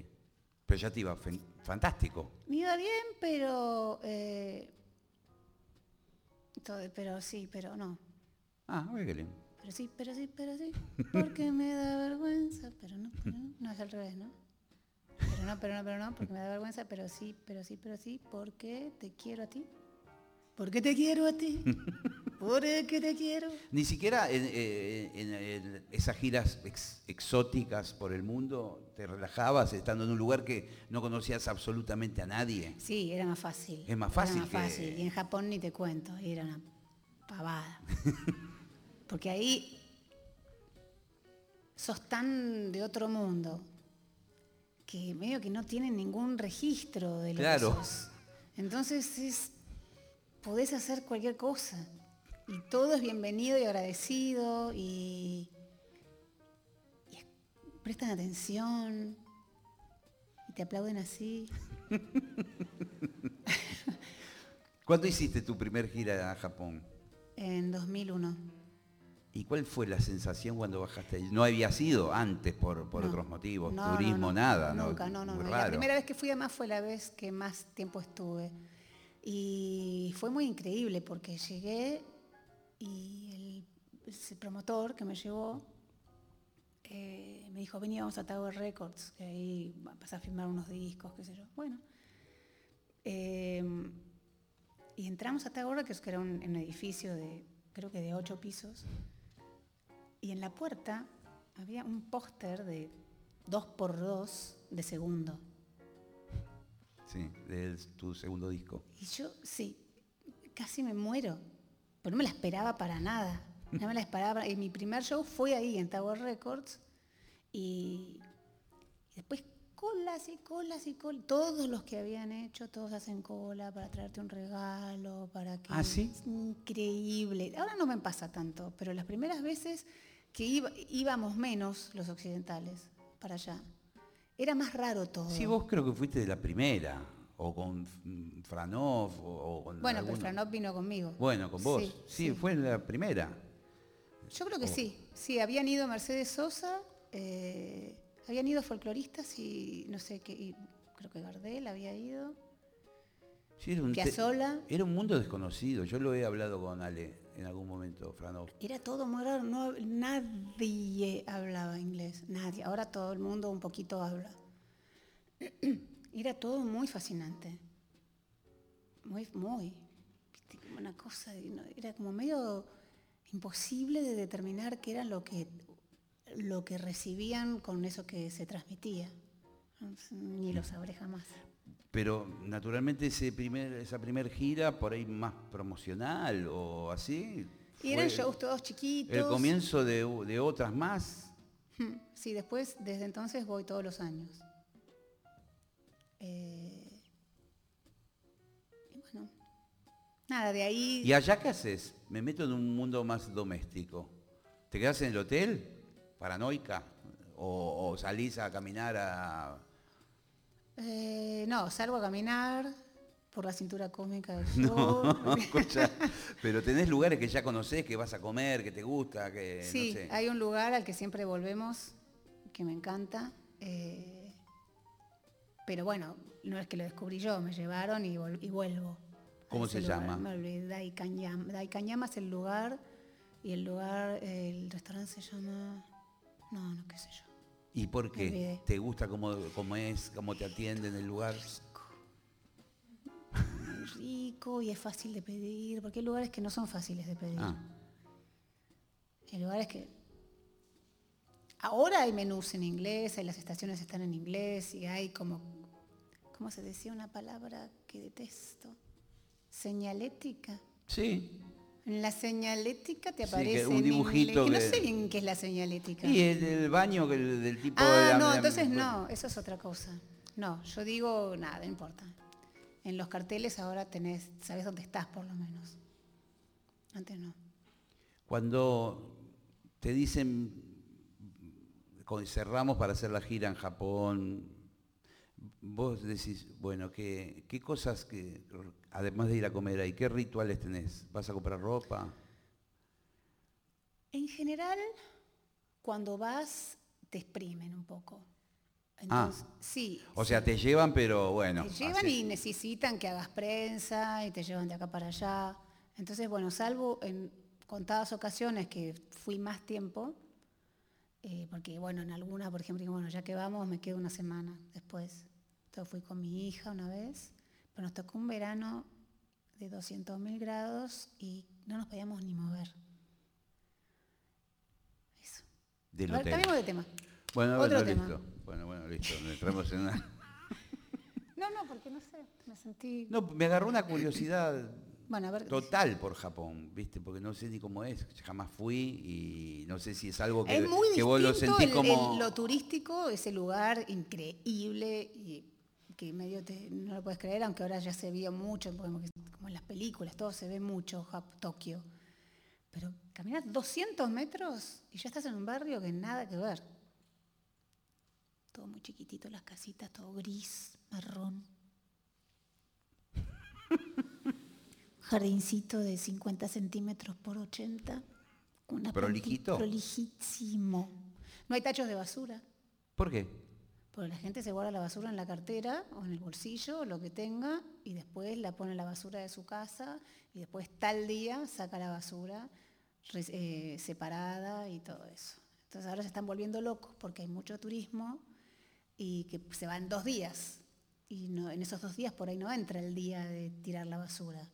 A: Pero ya te iba fantástico.
B: Me iba bien, pero... eh, todo- pero sí, pero no.
A: Ah, qué lindo.
B: Pero sí, pero sí, pero sí. Porque me da vergüenza. Pero no, pero no. No es al revés, ¿no? Pero no, pero no, pero no. Porque me da vergüenza. Pero sí, pero sí, pero sí. Porque te quiero a ti. Porque te quiero a ti. Porque te quiero.
A: Ni siquiera en, eh, en- en esas giras ex- exóticas por el mundo te relajabas estando en un lugar que no conocías absolutamente a nadie.
B: Sí, era más fácil.
A: Es más
B: Era
A: fácil
B: más
A: que-
B: fácil. Y en Japón ni te cuento. Era una pavada. Porque ahí sos tan de otro mundo que medio que no tienen ningún registro de lo
A: Claro.
B: que sos. Entonces es, podés hacer cualquier cosa. Y todo es bienvenido y agradecido y, y es- prestan atención y te aplauden así.
A: ¿Cuándo hiciste tu primer gira a Japón?
B: En 2001.
A: ¿Y cuál fue la sensación cuando bajaste ahí? No había sido antes por, por
B: No.
A: otros motivos,
B: No,
A: turismo,
B: no,
A: nada.
B: Nunca, no, no. No. La primera vez que fui además fue la vez que más tiempo estuve. Y fue muy increíble porque llegué y el, ese promotor que me llevó eh, me dijo, vení, vamos a Tower Records, que ahí vas a firmar unos discos, qué sé yo. Bueno. Eh, y entramos a Tower Records, que era un, un edificio de, creo que de ocho pisos. Y en la puerta había un póster de dos por dos de segundo.
A: Sí, de tu segundo disco.
B: Y yo, sí, casi me muero. Pero no me la esperaba para nada. No me la esperaba. Y mi primer show fue ahí, en Tower Records. Y, y después colas y colas y colas. Todos los que habían hecho, todos hacen cola para traerte un regalo, para que...
A: Ah, ¿sí?
B: Es increíble. Ahora no me pasa tanto, pero las primeras veces que iba- íbamos menos los occidentales para allá, era más raro todo.
A: Sí, vos creo que fuiste de la primera, o con Franov, o, o con
B: Bueno, pero
A: alguno.
B: Franov vino conmigo.
A: Bueno, con vos.
B: Sí,
A: Sí,
B: sí.
A: fue la primera.
B: Yo creo que sí. Sí, habían ido Mercedes Sosa, eh, habían ido folcloristas y no sé qué, y creo que Gardel había ido.
A: Sí, era, un
B: Piazzolla.
A: era un mundo desconocido. Yo lo he hablado con Ale en algún momento, Franov.
B: Era todo muy raro, no, nadie hablaba inglés, nadie. Ahora todo el mundo un poquito habla. Era todo muy fascinante. Muy, muy. Una cosa, era como medio imposible de determinar qué era lo que, lo que recibían con eso que se transmitía. Ni lo sabré jamás.
A: Pero naturalmente ese primer, esa primer gira, por ahí más promocional o así.
B: Y eran shows todos chiquitos.
A: El comienzo de, otras más.
B: Hmm, Sí, después, desde entonces voy todos los años. Eh, y bueno, nada, de ahí...
A: ¿Y allá qué haces? Me meto en un mundo más doméstico. ¿Te quedas en el hotel? ¿Paranoica? ¿O, o salís a caminar a...?
B: Eh, no, salgo a caminar por la cintura cósmica del
A: No,
B: show.
A: escucha, pero tenés lugares que ya conocés, que vas a comer, que te gusta, que
B: sí,
A: no sé.
B: hay un lugar al que siempre volvemos, que me encanta. eh, pero bueno, no es que lo descubrí yo, me llevaron y, vuelvo.
A: ¿Cómo se
B: lugar.
A: llama?
B: Me olvidé, Daikanyama. Daikanyama es el lugar y el lugar, el restaurante se llama... No, no, qué sé yo.
A: ¿Y por qué? ¿Te gusta cómo, cómo es, cómo te atienden el lugar?
B: Muy rico y es fácil de pedir, porque hay lugares que no son fáciles de pedir.
A: Ah,
B: Hay lugares que... Ahora hay menús en inglés, hay las estaciones están en inglés y hay como... ¿Cómo se decía una palabra que detesto? Señalética.
A: sí.
B: En la señalética te
A: Sí,
B: aparece
A: un
B: en
A: dibujito
B: inglés, que no sé bien qué es la señalética.
A: Y el, el baño del tipo... de
B: Ah,
A: la-
B: no,
A: la-
B: entonces no, eso es otra cosa. No, yo digo nada, no importa. En los carteles ahora tenés, sabes dónde estás por lo menos. Antes no.
A: Cuando te dicen, cerramos para hacer la gira en Japón, vos decís, bueno, ¿qué, qué cosas que, además de ir a comer ahí, qué rituales tenés? ¿Vas a comprar ropa?
B: En general, cuando vas, te exprimen un poco.
A: Ah.
B: Entonces, sí.
A: O sea, te llevan, pero bueno.
B: Te llevan y necesitan que hagas prensa y te llevan de acá para allá. Entonces, bueno, salvo en contadas ocasiones que fui más tiempo, eh, porque bueno, en alguna, por ejemplo, bueno, ya que vamos, me quedo una semana después. Entonces fui con mi hija una vez, pero nos tocó un verano de 200.000 grados y no nos podíamos ni mover. Eso.
A: del
B: A ver,
A: hotel.
B: cambiemos de tema.
A: Bueno,
B: Otro
A: bueno,
B: tema.
A: listo. Bueno, bueno, listo. Entramos en una...
B: No, no, porque no sé, me sentí...
A: No, me agarró una curiosidad
B: Bueno, a ver,
A: total por Japón, ¿viste? Porque no sé ni cómo es, jamás fui y no sé si es algo que,
B: Es muy
A: que vos lo sentís como...
B: el- lo turístico, ese lugar increíble y que medio te- no lo puedes creer, aunque ahora ya se vio mucho, como en las películas, todo se ve mucho, Tokio. Pero caminas 200 metros y ya estás en un barrio que nada que ver. Todo muy chiquitito, las casitas, todo gris, marrón. Jardincito de 50 centímetros por 80. con Una
A: ¿Prolijito?
B: Prolijísimo. No hay tachos de basura.
A: ¿Por qué?
B: Porque la gente se guarda la basura en la cartera o en el bolsillo, lo que tenga, y después la pone en la basura de su casa, y después tal día saca la basura eh, separada y todo eso. Entonces ahora se están volviendo locos porque hay mucho turismo y que se van dos días. Y en esos dos días por ahí no entra el día de tirar la basura.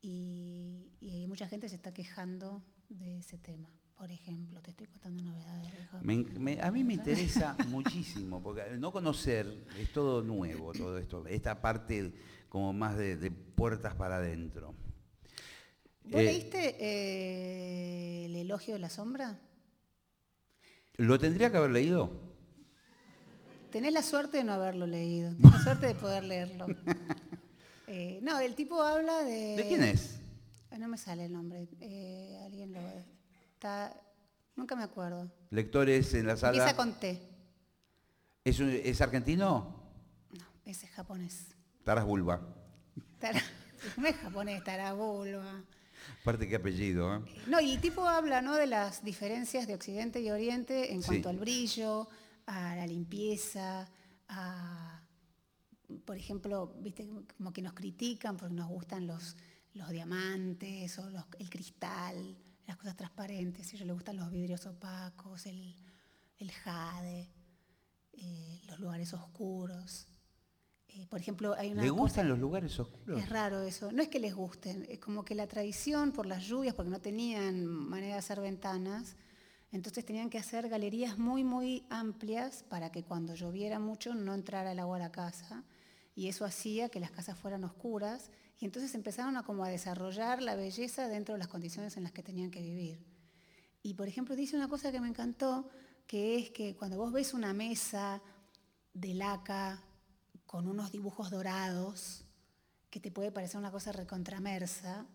B: Y, y mucha gente se está quejando de ese tema. Por ejemplo, te estoy contando novedades.
A: Me- me- a mí me interesa muchísimo, porque no conocer es todo nuevo, todo esto, esta parte como más de, de puertas para adentro.
B: ¿Vos
A: Eh,
B: leíste eh, El elogio de la sombra?
A: ¿Lo tendría que haber leído?
B: Tenés la suerte de no haberlo leído, tenés la suerte de poder leerlo. Eh, no, el tipo habla de...
A: ¿De quién es?
B: Ah, No me sale el nombre, alguien lo... Está, nunca me acuerdo.
A: Lectores en la sala.
B: Empieza con T.
A: ¿Es, un- es argentino?
B: No, ese es japonés.
A: Taras Bulba.
B: No es japonés, tarabulba.
A: Aparte qué apellido, ¿eh?
B: No, y el tipo habla ¿no? de las diferencias de Occidente y Oriente en
A: Sí.
B: cuanto al brillo, a la limpieza, a, por ejemplo, viste como que nos critican porque nos gustan los, los diamantes o los- el cristal, las cosas transparentes, a ellos les gustan los vidrios opacos, el, el jade, eh, los lugares oscuros. Eh, por ejemplo, hay una
A: ¿Le
B: cosa-
A: gustan los lugares oscuros?
B: es raro eso. No es que les gusten, es como que la tradición por las lluvias, porque no tenían manera de hacer ventanas, entonces tenían que hacer galerías muy, muy amplias para que cuando lloviera mucho no entrara el agua a la casa. Y eso hacía que las casas fueran oscuras. Y entonces empezaron a como a desarrollar la belleza dentro de las condiciones en las que tenían que vivir. Y por ejemplo, dice una cosa que me encantó, que es que cuando vos ves una mesa de laca con unos dibujos dorados, que te puede parecer una cosa recontramersa,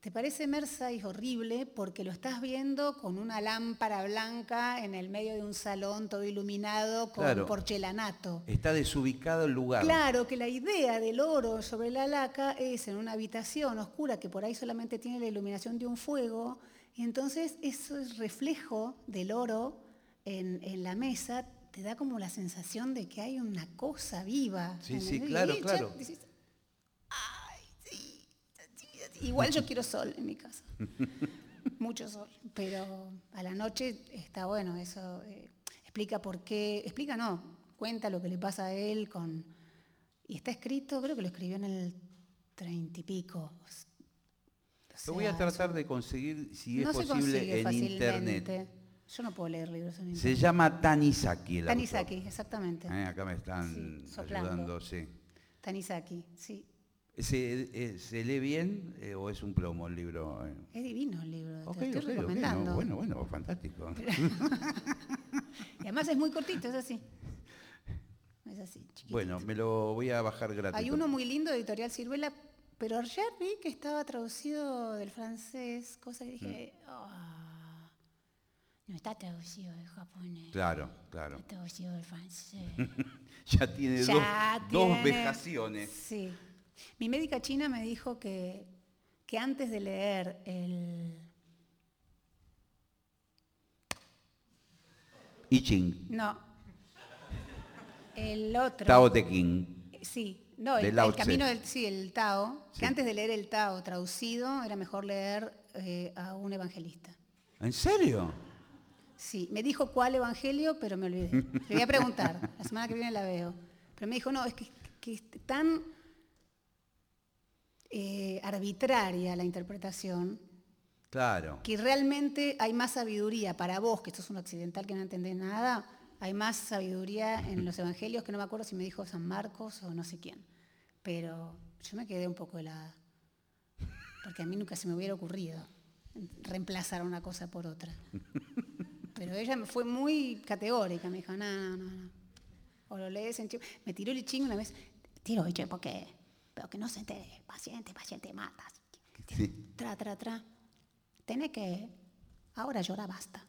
B: te parece mersa y horrible porque lo estás viendo con una lámpara blanca en el medio de un salón todo iluminado con
A: Claro.
B: porcelanato.
A: Está desubicado el lugar.
B: Claro que la idea del oro sobre la laca es en una habitación oscura que por ahí solamente tiene la iluminación de un fuego, y entonces eso es reflejo del oro en, en la mesa, te da como la sensación de que hay una cosa viva.
A: Sí,
B: en
A: sí,
B: y
A: claro,
B: ya
A: claro.
B: decís, "Ay, sí, sí, sí". Igual yo quiero sol en mi casa. Mucho sol. Pero a la noche está bueno, eso eh, explica por qué, explica no, cuenta lo que le pasa a él con. Y está escrito, creo que lo escribió en el treinta y pico. O
A: Lo voy a tratar de conseguir, si
B: no
A: es
B: se
A: posible, en
B: fácilmente.
A: internet.
B: Yo no puedo leer libros en
A: Se
B: internet.
A: llama Tanizaki el autor.
B: Tanizaki, exactamente.
A: Eh, acá me están
B: Sí,
A: ayudando, sí.
B: Tanizaki, sí.
A: ¿Se, eh, se lee bien eh, o es un plomo el libro?
B: Es divino el libro,
A: Ok,
B: te estoy
A: no,
B: recomendando.
A: bueno, bueno, fantástico.
B: Y además es muy cortito, es así. Es así, chiquitito.
A: Bueno, me lo voy a bajar gratis.
B: Hay uno muy lindo de Editorial Ciruela, pero ayer vi que estaba traducido del francés, cosa que dije,
A: Mm.
B: "Ah". No está traducido del japonés.
A: Claro, claro.
B: Está traducido del francés.
A: Ya tiene
B: Ya
A: dos, dos vejaciones.
B: Sí. Mi médica china me dijo que, que antes de leer el...
A: I Ching,
B: No. El otro.
A: Tao Te Ching.
B: Sí. No, el, camino del... Sí, el Tao.
A: Sí.
B: Que antes de leer el Tao traducido era mejor leer eh, a un evangelista.
A: ¿En serio?
B: Sí, me dijo cuál evangelio, pero me olvidé. Le voy a preguntar, la semana que viene la veo. Pero me dijo, no, es que, que es tan arbitraria la interpretación
A: Claro.
B: que realmente hay más sabiduría para vos, que sos un occidental que no entendés nada, hay más sabiduría en los evangelios, que no me acuerdo si me dijo San Marcos o no sé quién. Pero yo me quedé un poco helada, porque a mí nunca se me hubiera ocurrido reemplazar una cosa por otra. Pero ella me fue muy categórica, me dijo, no, no, no, no. O lo lees en chino. Me tiró el chingo una vez, tiro el porque, pero que no se entere, paciente, paciente, matas.
A: Sí.
B: Tra, tra, tra. Tenés que, ahora llora, basta.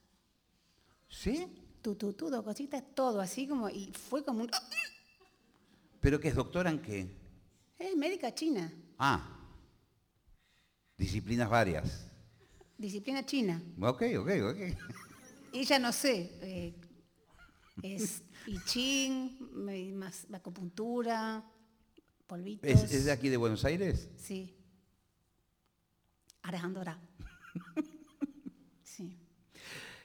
A: ¿Sí?
B: Tu, tu, tu, dos cositas, todo así como, y fue como un...
A: ¿Pero qué es doctora en qué?
B: Es médica china,
A: Ah. Disciplinas varias.
B: disciplina china.
A: Ok, ok, ok.
B: Ella no sé, eh, es I Ching, más acupuntura, polvitos.
A: ¿Es, es de aquí de Buenos Aires?
B: Sí. Alejandra. Sí.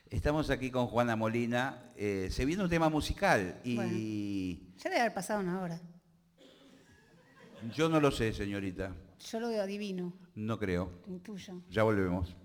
A: Estamos aquí con Juana Molina. eh, se viene un tema musical y
B: Ya debe haber pasado una hora.
A: yo no lo sé, señorita.
B: Yo lo veo divino,
A: No creo.
B: intuyo.
A: Ya volvemos.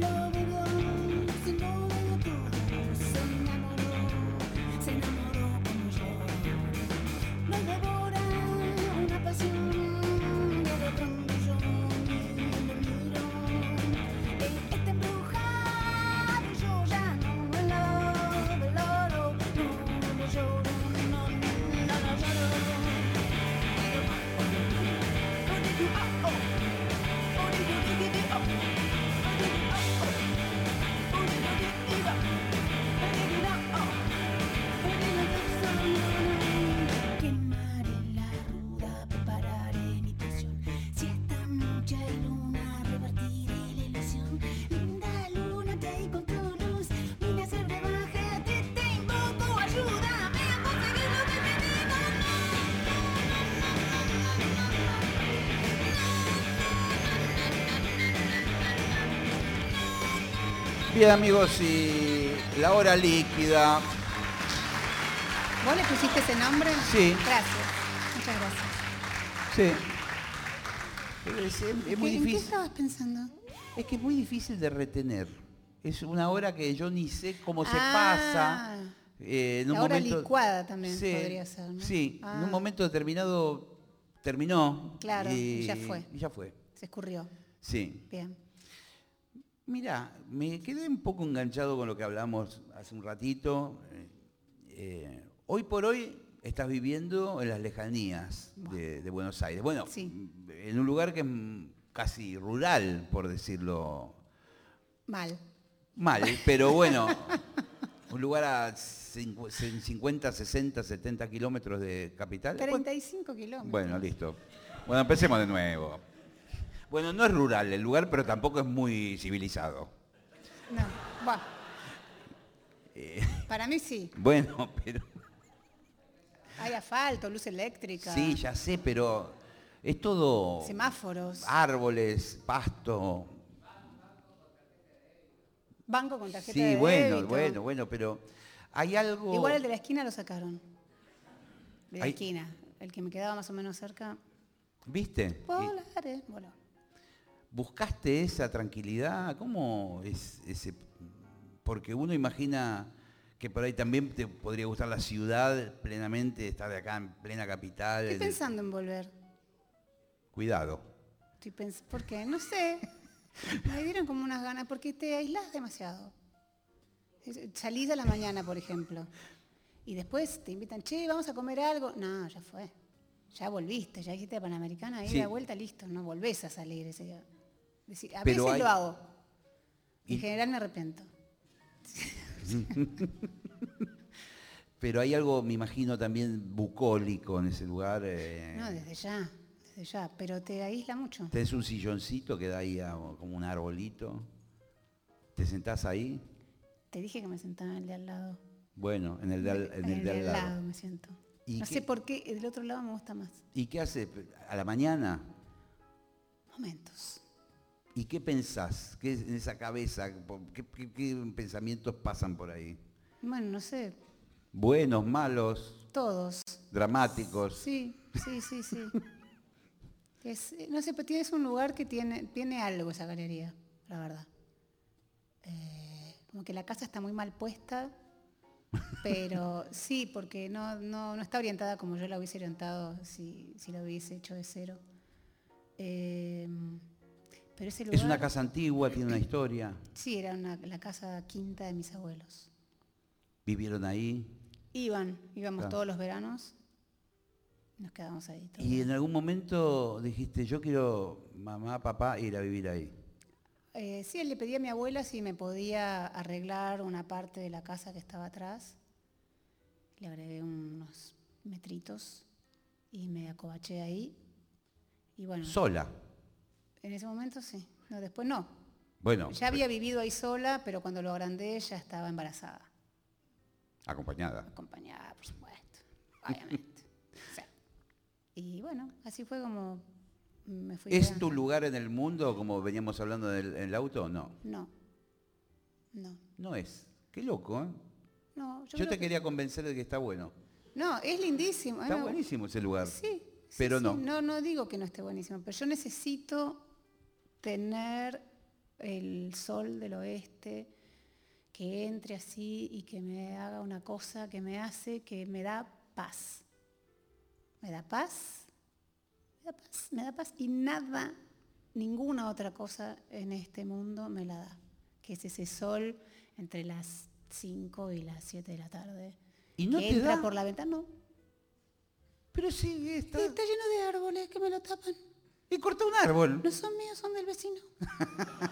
D: No,
A: Bien amigos, y la hora líquida.
B: ¿Vos le pusiste ese nombre?
A: Sí.
B: Gracias. Muchas gracias.
A: Sí. Es, es- es muy
B: ¿En qué
A: difícil.
B: estabas pensando?
A: Es que es muy difícil de retener. Es una hora que yo ni sé cómo se
B: Ah.
A: pasa. Eh, en un
B: La hora
A: momento-
B: licuada también
A: Sí,
B: podría ser, ¿no?
A: Sí, en
B: Ah.
A: un momento determinado terminó.
B: Claro, y ya fue.
A: Y ya fue.
B: Se escurrió.
A: Sí.
B: Bien.
A: Mira, me quedé un poco enganchado con lo que hablamos hace un ratito. Eh, eh, hoy por hoy estás viviendo en las lejanías de, de Buenos Aires. Bueno,
B: Sí.
A: en un lugar que es casi rural, por decirlo
B: Mal.
A: mal, pero bueno, un lugar a cincu- 50, 60, 70 kilómetros de capital.
B: 35 kilómetros.
A: Bueno, listo. Bueno, empecemos de nuevo. Bueno, no es rural el lugar, pero tampoco es muy civilizado.
B: No. Buah.
A: Eh,
B: Para mí sí.
A: bueno, pero...
B: Hay asfalto, luz eléctrica.
A: Sí, ya sé, pero es todo
B: Semáforos.
A: árboles, pasto.
B: Banco con tarjeta
A: Sí,
B: de
A: bueno,
B: débito.
A: bueno, bueno, pero hay algo...
B: Igual el de la esquina lo sacaron. De la esquina. El que me quedaba más o menos cerca.
A: ¿Viste? Y-
B: Volar, eh, voló.
A: ¿Buscaste esa tranquilidad? ¿Cómo es ese? Porque uno imagina que por ahí también te podría gustar la ciudad plenamente, estar de acá en plena capital.
B: Estoy pensando en volver.
A: Cuidado.
B: Estoy pens- ¿Por qué? No sé. Me dieron como unas ganas, porque te aislás demasiado. Salís a la mañana, por ejemplo, y después te invitan, che, vamos a comer algo. No, ya fue. Ya volviste, ya hiciste Panamericana, ahí
A: Sí.
B: de vuelta, listo. No volvés a salir ese día. Decir, a
A: Pero
B: veces
A: hay-
B: lo hago. En
A: Y-
B: general me arrepiento.
A: Pero hay algo, me imagino, también bucólico en ese lugar. eh,
B: No, desde ya, desde ya. Pero te aísla mucho.
A: Tenés un silloncito que da ahí a- como un arbolito. ¿Te sentás ahí?
B: Te dije que me sentaba en el de al lado.
A: Bueno, en el de al, en el de al lado.
B: me siento.
A: ¿Y
B: No
A: qué-
B: sé por qué del otro lado me gusta más.
A: ¿Y qué haces? ¿A la mañana?
B: Momentos.
A: ¿Y qué pensás? ¿Qué es en esa cabeza? ¿Qué, qué- qué pensamientos pasan por ahí?
B: Bueno, no sé,
A: ¿Buenos, malos,
B: todos.
A: dramáticos?
B: Sí, sí, sí, sí. Es, eh, no sé, pero tienes un lugar que tiene, tiene algo esa galería, la verdad. Eh, como que la casa está muy mal puesta, pero sí, porque no, no, no está orientada como yo la hubiese orientado si, si la hubiese hecho de cero. Eh, pero ese lugar...
A: Es una casa antigua, tiene una historia.
B: Sí, era una- la casa quinta de mis abuelos.
A: Vivieron ahí.
B: Iban, íbamos
A: Claro.
B: todos los veranos, nos quedábamos ahí. todos.
A: Y en algún momento dijiste, yo quiero, mamá, papá, ir a vivir ahí.
B: Eh, sí, le pedí a mi abuela si me podía arreglar una parte de la casa que estaba atrás. Le agregué unos metritos y me acobaché ahí. Y bueno,
A: Sola.
B: En ese momento sí. No, después no.
A: Bueno,
B: Ya había vivido ahí sola, pero cuando lo agrandé ya estaba embarazada.
A: acompañada.
B: Acompañada, por supuesto. Obviamente. Y bueno, así fue como me fui.
A: ¿Es tu lugar en el mundo, como veníamos hablando del en el auto? No,
B: No. No.
A: no es. Qué loco, ¿eh?
B: No, yo,
A: te
B: que-
A: quería convencer de que está bueno.
B: No, es lindísimo.
A: Está buenísimo ese lugar.
B: Sí, sí,
A: Pero
B: sí.
A: no.
B: No, no digo que no esté buenísimo, pero yo necesito tener el sol del oeste que entre así y que me haga una cosa que me hace que me da paz. Me da paz, me da paz, me da paz y nada, ninguna otra cosa en este mundo me la da, que es ese sol entre las 5 y las 7 de la tarde.
A: ¿Y no
B: que
A: te
B: entra
A: da?
B: por la ventana, no.
A: Pero sí, está...
B: Está lleno de árboles que me lo tapan.
A: Y corta un árbol.
B: No son míos, son del vecino.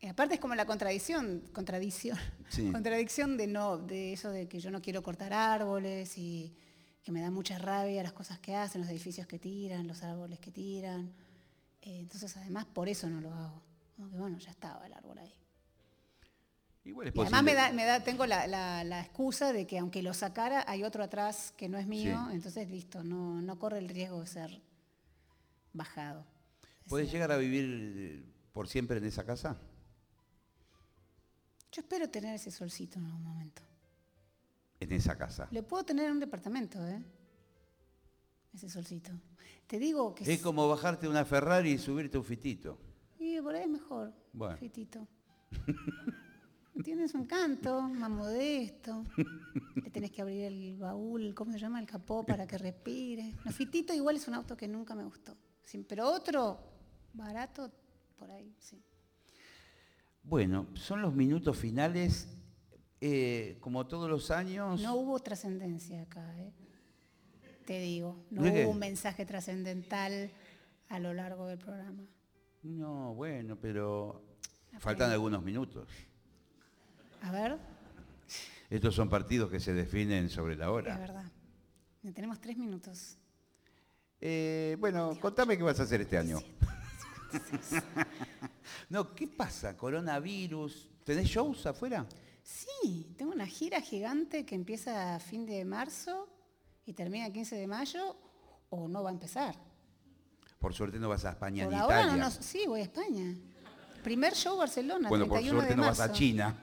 B: y aparte es como la contradicción, contradicción,
A: Sí.
B: contradicción de no, de eso de que yo no quiero cortar árboles y que me da mucha rabia las cosas que hacen, los edificios que tiran, los árboles que tiran. Eh, entonces además por eso no lo hago. Como que bueno, ya estaba el árbol ahí.
A: Igual es
B: Y además me da, me da, tengo la, la- la excusa de que aunque lo sacara, hay otro atrás que no es mío,
A: Sí.
B: entonces listo, no, no corre el riesgo de ser bajado.
A: ¿Puedes llegar a vivir eh, por siempre en esa casa?
B: Yo espero tener ese solcito en algún momento.
A: En esa casa.
B: Le puedo tener en un departamento, ¿eh? Ese solcito. Te digo que
A: Es como bajarte una Ferrari y subirte un fitito.
B: y por ahí es mejor.
A: Bueno.
B: Fitito. Tienes un canto más modesto. Le tenés que abrir el baúl, ¿cómo se llama? El capó para que respire. No, Fitito igual es un auto que nunca me gustó. Sí, pero otro barato, por ahí, sí.
A: Bueno, son los minutos finales. Eh, como todos los años.
B: No hubo trascendencia acá, ¿eh? Te digo, no
A: ¿De
B: hubo
A: qué?
B: un mensaje trascendental a lo largo del programa.
A: No, bueno, pero faltan algunos minutos.
B: A ver,
A: Estos son partidos que se definen sobre la
B: es
A: hora.
B: verdad. Tenemos tres minutos.
A: Eh, bueno, contame qué vas a hacer este año. no, ¿qué pasa? Coronavirus. ¿Tenés shows afuera?
B: Sí, tengo una gira gigante que empieza a fin de marzo y termina el 15 de mayo o no va a empezar.
A: Por suerte no vas a España
B: Por
A: ni
B: ahora
A: Italia.
B: no nos... Sí, voy a España. Primer show Barcelona,
A: bueno, por
B: 31
A: suerte
B: de
A: no vas a. China.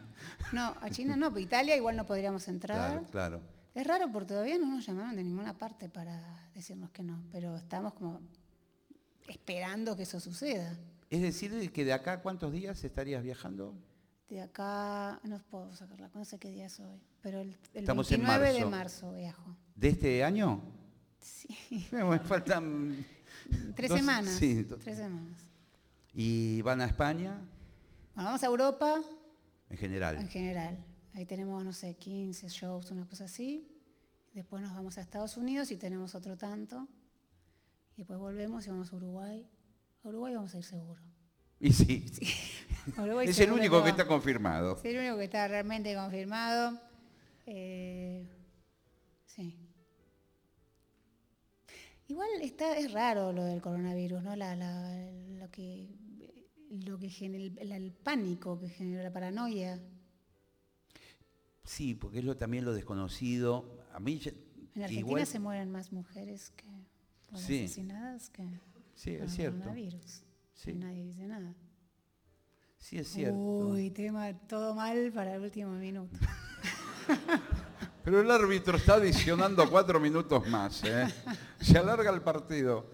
B: No, a China no, pero Italia igual no podríamos entrar.
A: Claro, claro.
B: Es raro porque todavía no nos llamaron de ninguna parte para decirnos que no, pero estamos como esperando que eso suceda.
A: Es decir, que de acá cuántos días estarías viajando?
B: De acá, no puedo sacarla, no sé qué día es hoy, pero el, el
A: Estamos en
B: 29 de
A: marzo.
B: viajo.
A: ¿De este año?
B: Sí,
A: bueno, faltan...
B: tres
A: Dos-
B: semanas.
A: sí,
B: tres semanas.
A: ¿Y van a España?
B: Bueno, vamos a Europa
A: En
B: en
A: general.
B: Ahí tenemos, no sé, 15 shows, una cosa así. Después nos vamos a Estados Unidos y tenemos otro tanto. Y después volvemos y vamos a Uruguay. A Uruguay vamos a ir seguro.
A: Y sí,
B: Uruguay
A: es el único que está confirmado.
B: Sí, el único que está realmente confirmado. Eh, sí. Igual está, es raro lo del coronavirus, ¿no? La, la- lo que, lo que genera, el, el pánico que genera la paranoia.
A: Sí, porque es lo, también lo desconocido. A mí
B: En Argentina
A: igual-
B: se mueren más mujeres que por
A: Sí.
B: asesinadas que
A: Sí,
B: por
A: es
B: el
A: cierto.
B: coronavirus.
A: Sí.
B: Nadie dice nada.
A: Sí, es cierto.
B: Uy, tema todo mal para el último minuto.
A: Pero el árbitro está adicionando cuatro minutos más. ¿eh? Se alarga el partido.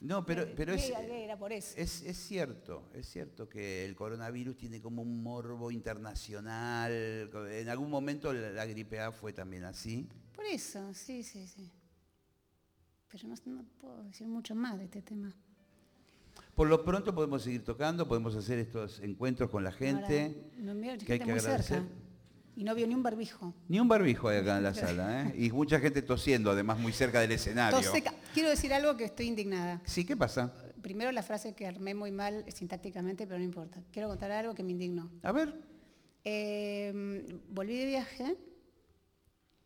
A: No, pero, pero es,
B: Gay, gay, era por eso.
A: es, es cierto, es cierto que el coronavirus tiene como un morbo internacional. En algún momento la, la gripe A fue también así.
B: Por eso, sí, sí, sí. Pero no, no puedo decir mucho más de este tema.
A: Por lo pronto podemos seguir tocando, podemos hacer estos encuentros con la gente.
B: Ahora, no veo
A: que hay que agradecer.
B: cerca. Y no vio ni un barbijo.
A: Ni un barbijo hay acá en la sala, ¿eh? Y mucha gente tosiendo, además muy cerca del escenario.
B: Quiero decir algo que estoy indignada.
A: Sí, ¿qué pasa?
B: Primero la frase que armé muy mal sintácticamente, pero no importa. Quiero contar algo que me indignó.
A: A ver.
B: Eh, volví de viaje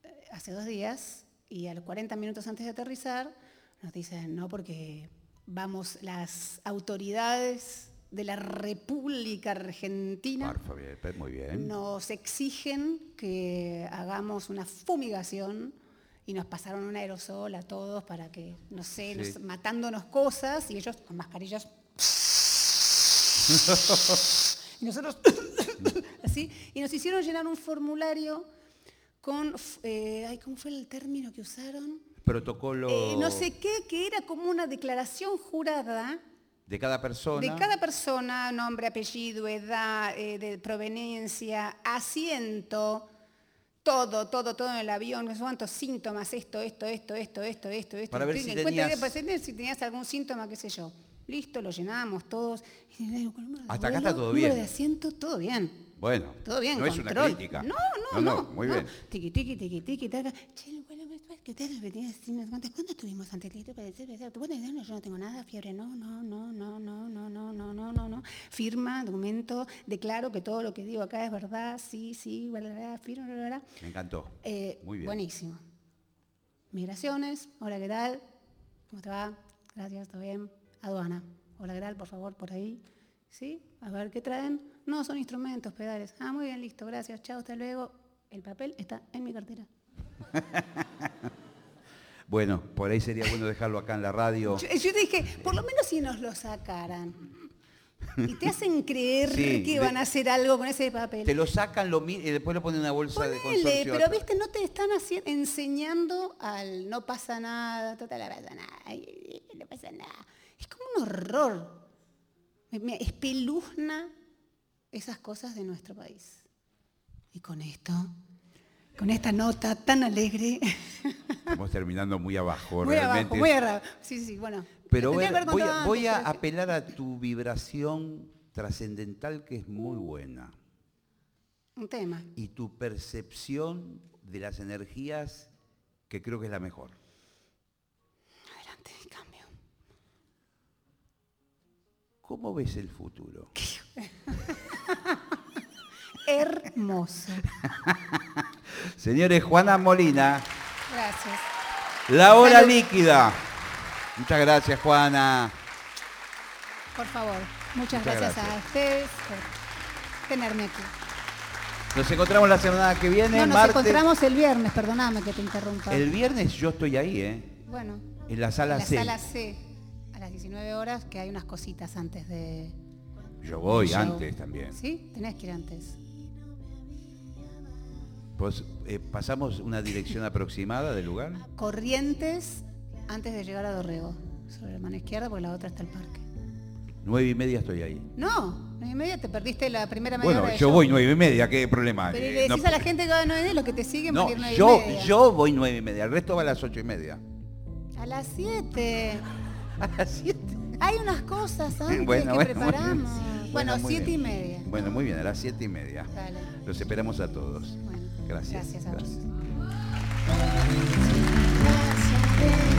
B: eh, hace dos días y a los 40 minutos antes de aterrizar nos dicen, no, porque vamos, las autoridades de la República Argentina
A: Por muy bien.
B: nos exigen que hagamos una fumigación y nos pasaron un aerosol a todos para que, no sé, nos- matándonos cosas y ellos con mascarillas. y nosotros así. Y nos hicieron llenar un formulario con, eh, ay, ¿cómo fue el término que usaron?
A: Protocolo
B: Eh, no sé qué, que era como una declaración jurada
A: de cada persona.
B: de cada persona, nombre, apellido, edad, eh, de proveniencia, asiento, todo, todo, todo en el avión, no sé cuántos síntomas, esto, esto, esto, esto, esto, esto, esto.
A: Para ver si tenías-
B: si tenías algún síntoma, qué sé yo. Listo, lo llenamos todos. Número
A: Hasta acá está todo
B: número
A: bien.
B: de asiento, todo bien.
A: Bueno,
B: Todo bien,
A: no es una crítica.
B: No, no, no.
A: muy bien.
B: Tiqui, tiqui, tiqui, tiqui, taca. Che, bueno, pues, pues, que ustedes así unas cuantas. ¿Cuándo estuvimos ante el para decir, bueno, no, yo no tengo nada, fiebre, no, no, no, no, no, no, no, no, no, no, no. Firma, documento, declaro que todo lo que digo acá es verdad, sí, sí, bla, bla, bla, firma, bla, bla, bla.
A: Me encantó.
B: Eh,
A: Muy bien.
B: Buenísimo. Migraciones, hola, ¿qué tal? ¿Cómo te va? Gracias, ¿todo bien? Aduana, hola, ¿qué tal? Por favor, por ahí. ¿Sí? A ver, ¿qué traen? No, son instrumentos, pedales. Ah, muy bien, listo, gracias, chao, hasta luego. El papel está en mi cartera.
A: Bueno, por ahí sería bueno dejarlo acá en la radio.
B: Yo, yo dije, por lo menos si nos lo sacaran. Y te hacen creer
A: Sí,
B: que van a hacer algo con ese papel.
A: Te lo sacan, lo y después lo ponen en una bolsa de consorcio.
B: pero viste, no te están enseñando al no pasa nada, total no pasa nada, no pasa nada. Es como un horror. Me, me espeluzna esas cosas de nuestro país. Y con esto, con esta nota tan alegre,
A: Estamos terminando muy abajo,
B: muy
A: realmente.
B: abajo, muy abajo. Sí, sí, bueno.
A: Pero voy, a, voy apelar a tu vibración trascendental que es muy buena.
B: Un tema.
A: Y tu percepción de las energías que creo que es la mejor.
B: Adelante, cambio.
A: ¿Cómo ves el futuro?
B: Hermoso.
A: Señores, Juana Molina,
B: Gracias.
A: la hora
B: Salud.
A: líquida. Muchas gracias, Juana.
B: Por favor, muchas,
A: Muchas
B: gracias, a ustedes por tenerme aquí.
A: Nos encontramos la semana que viene,
B: No, nos
A: martes.
B: encontramos el viernes, perdóname que te interrumpa.
A: El viernes yo estoy ahí, ¿eh?
B: Bueno,
A: En la sala
B: en la
A: C.
B: sala C, a las 19 horas, que hay unas cositas antes de...
A: Yo voy antes también.
B: ¿Sí? Tenés que ir antes.
A: Pues, eh, ¿Pasamos una dirección aproximada del lugar?
B: Corrientes antes de llegar a Dorrego. sobre la mano izquierda porque la otra está el parque.
A: Nueve y media estoy ahí.
B: No, nueve y media te perdiste la primera media
A: Bueno,
B: hora de
A: yo
B: show.
A: voy nueve y media, ¿qué problema?
B: Pero le decís
A: no-
B: a la gente que va a nueve y media, los que te siguen
A: No,
B: van a ir nueve
A: yo,
B: y media.
A: yo voy nueve y media, el resto va a las ocho y media.
B: A las siete.
A: A las siete.
B: Hay unas cosas antes
A: Bueno,
B: que
A: bueno,
B: preparamos.
A: bueno.
B: Bueno, siete
A: bien.
B: y media.
A: Bueno, muy bien, a las siete y media.
B: Dale.
A: Los esperamos a todos. Gracias.
B: Gracias. A.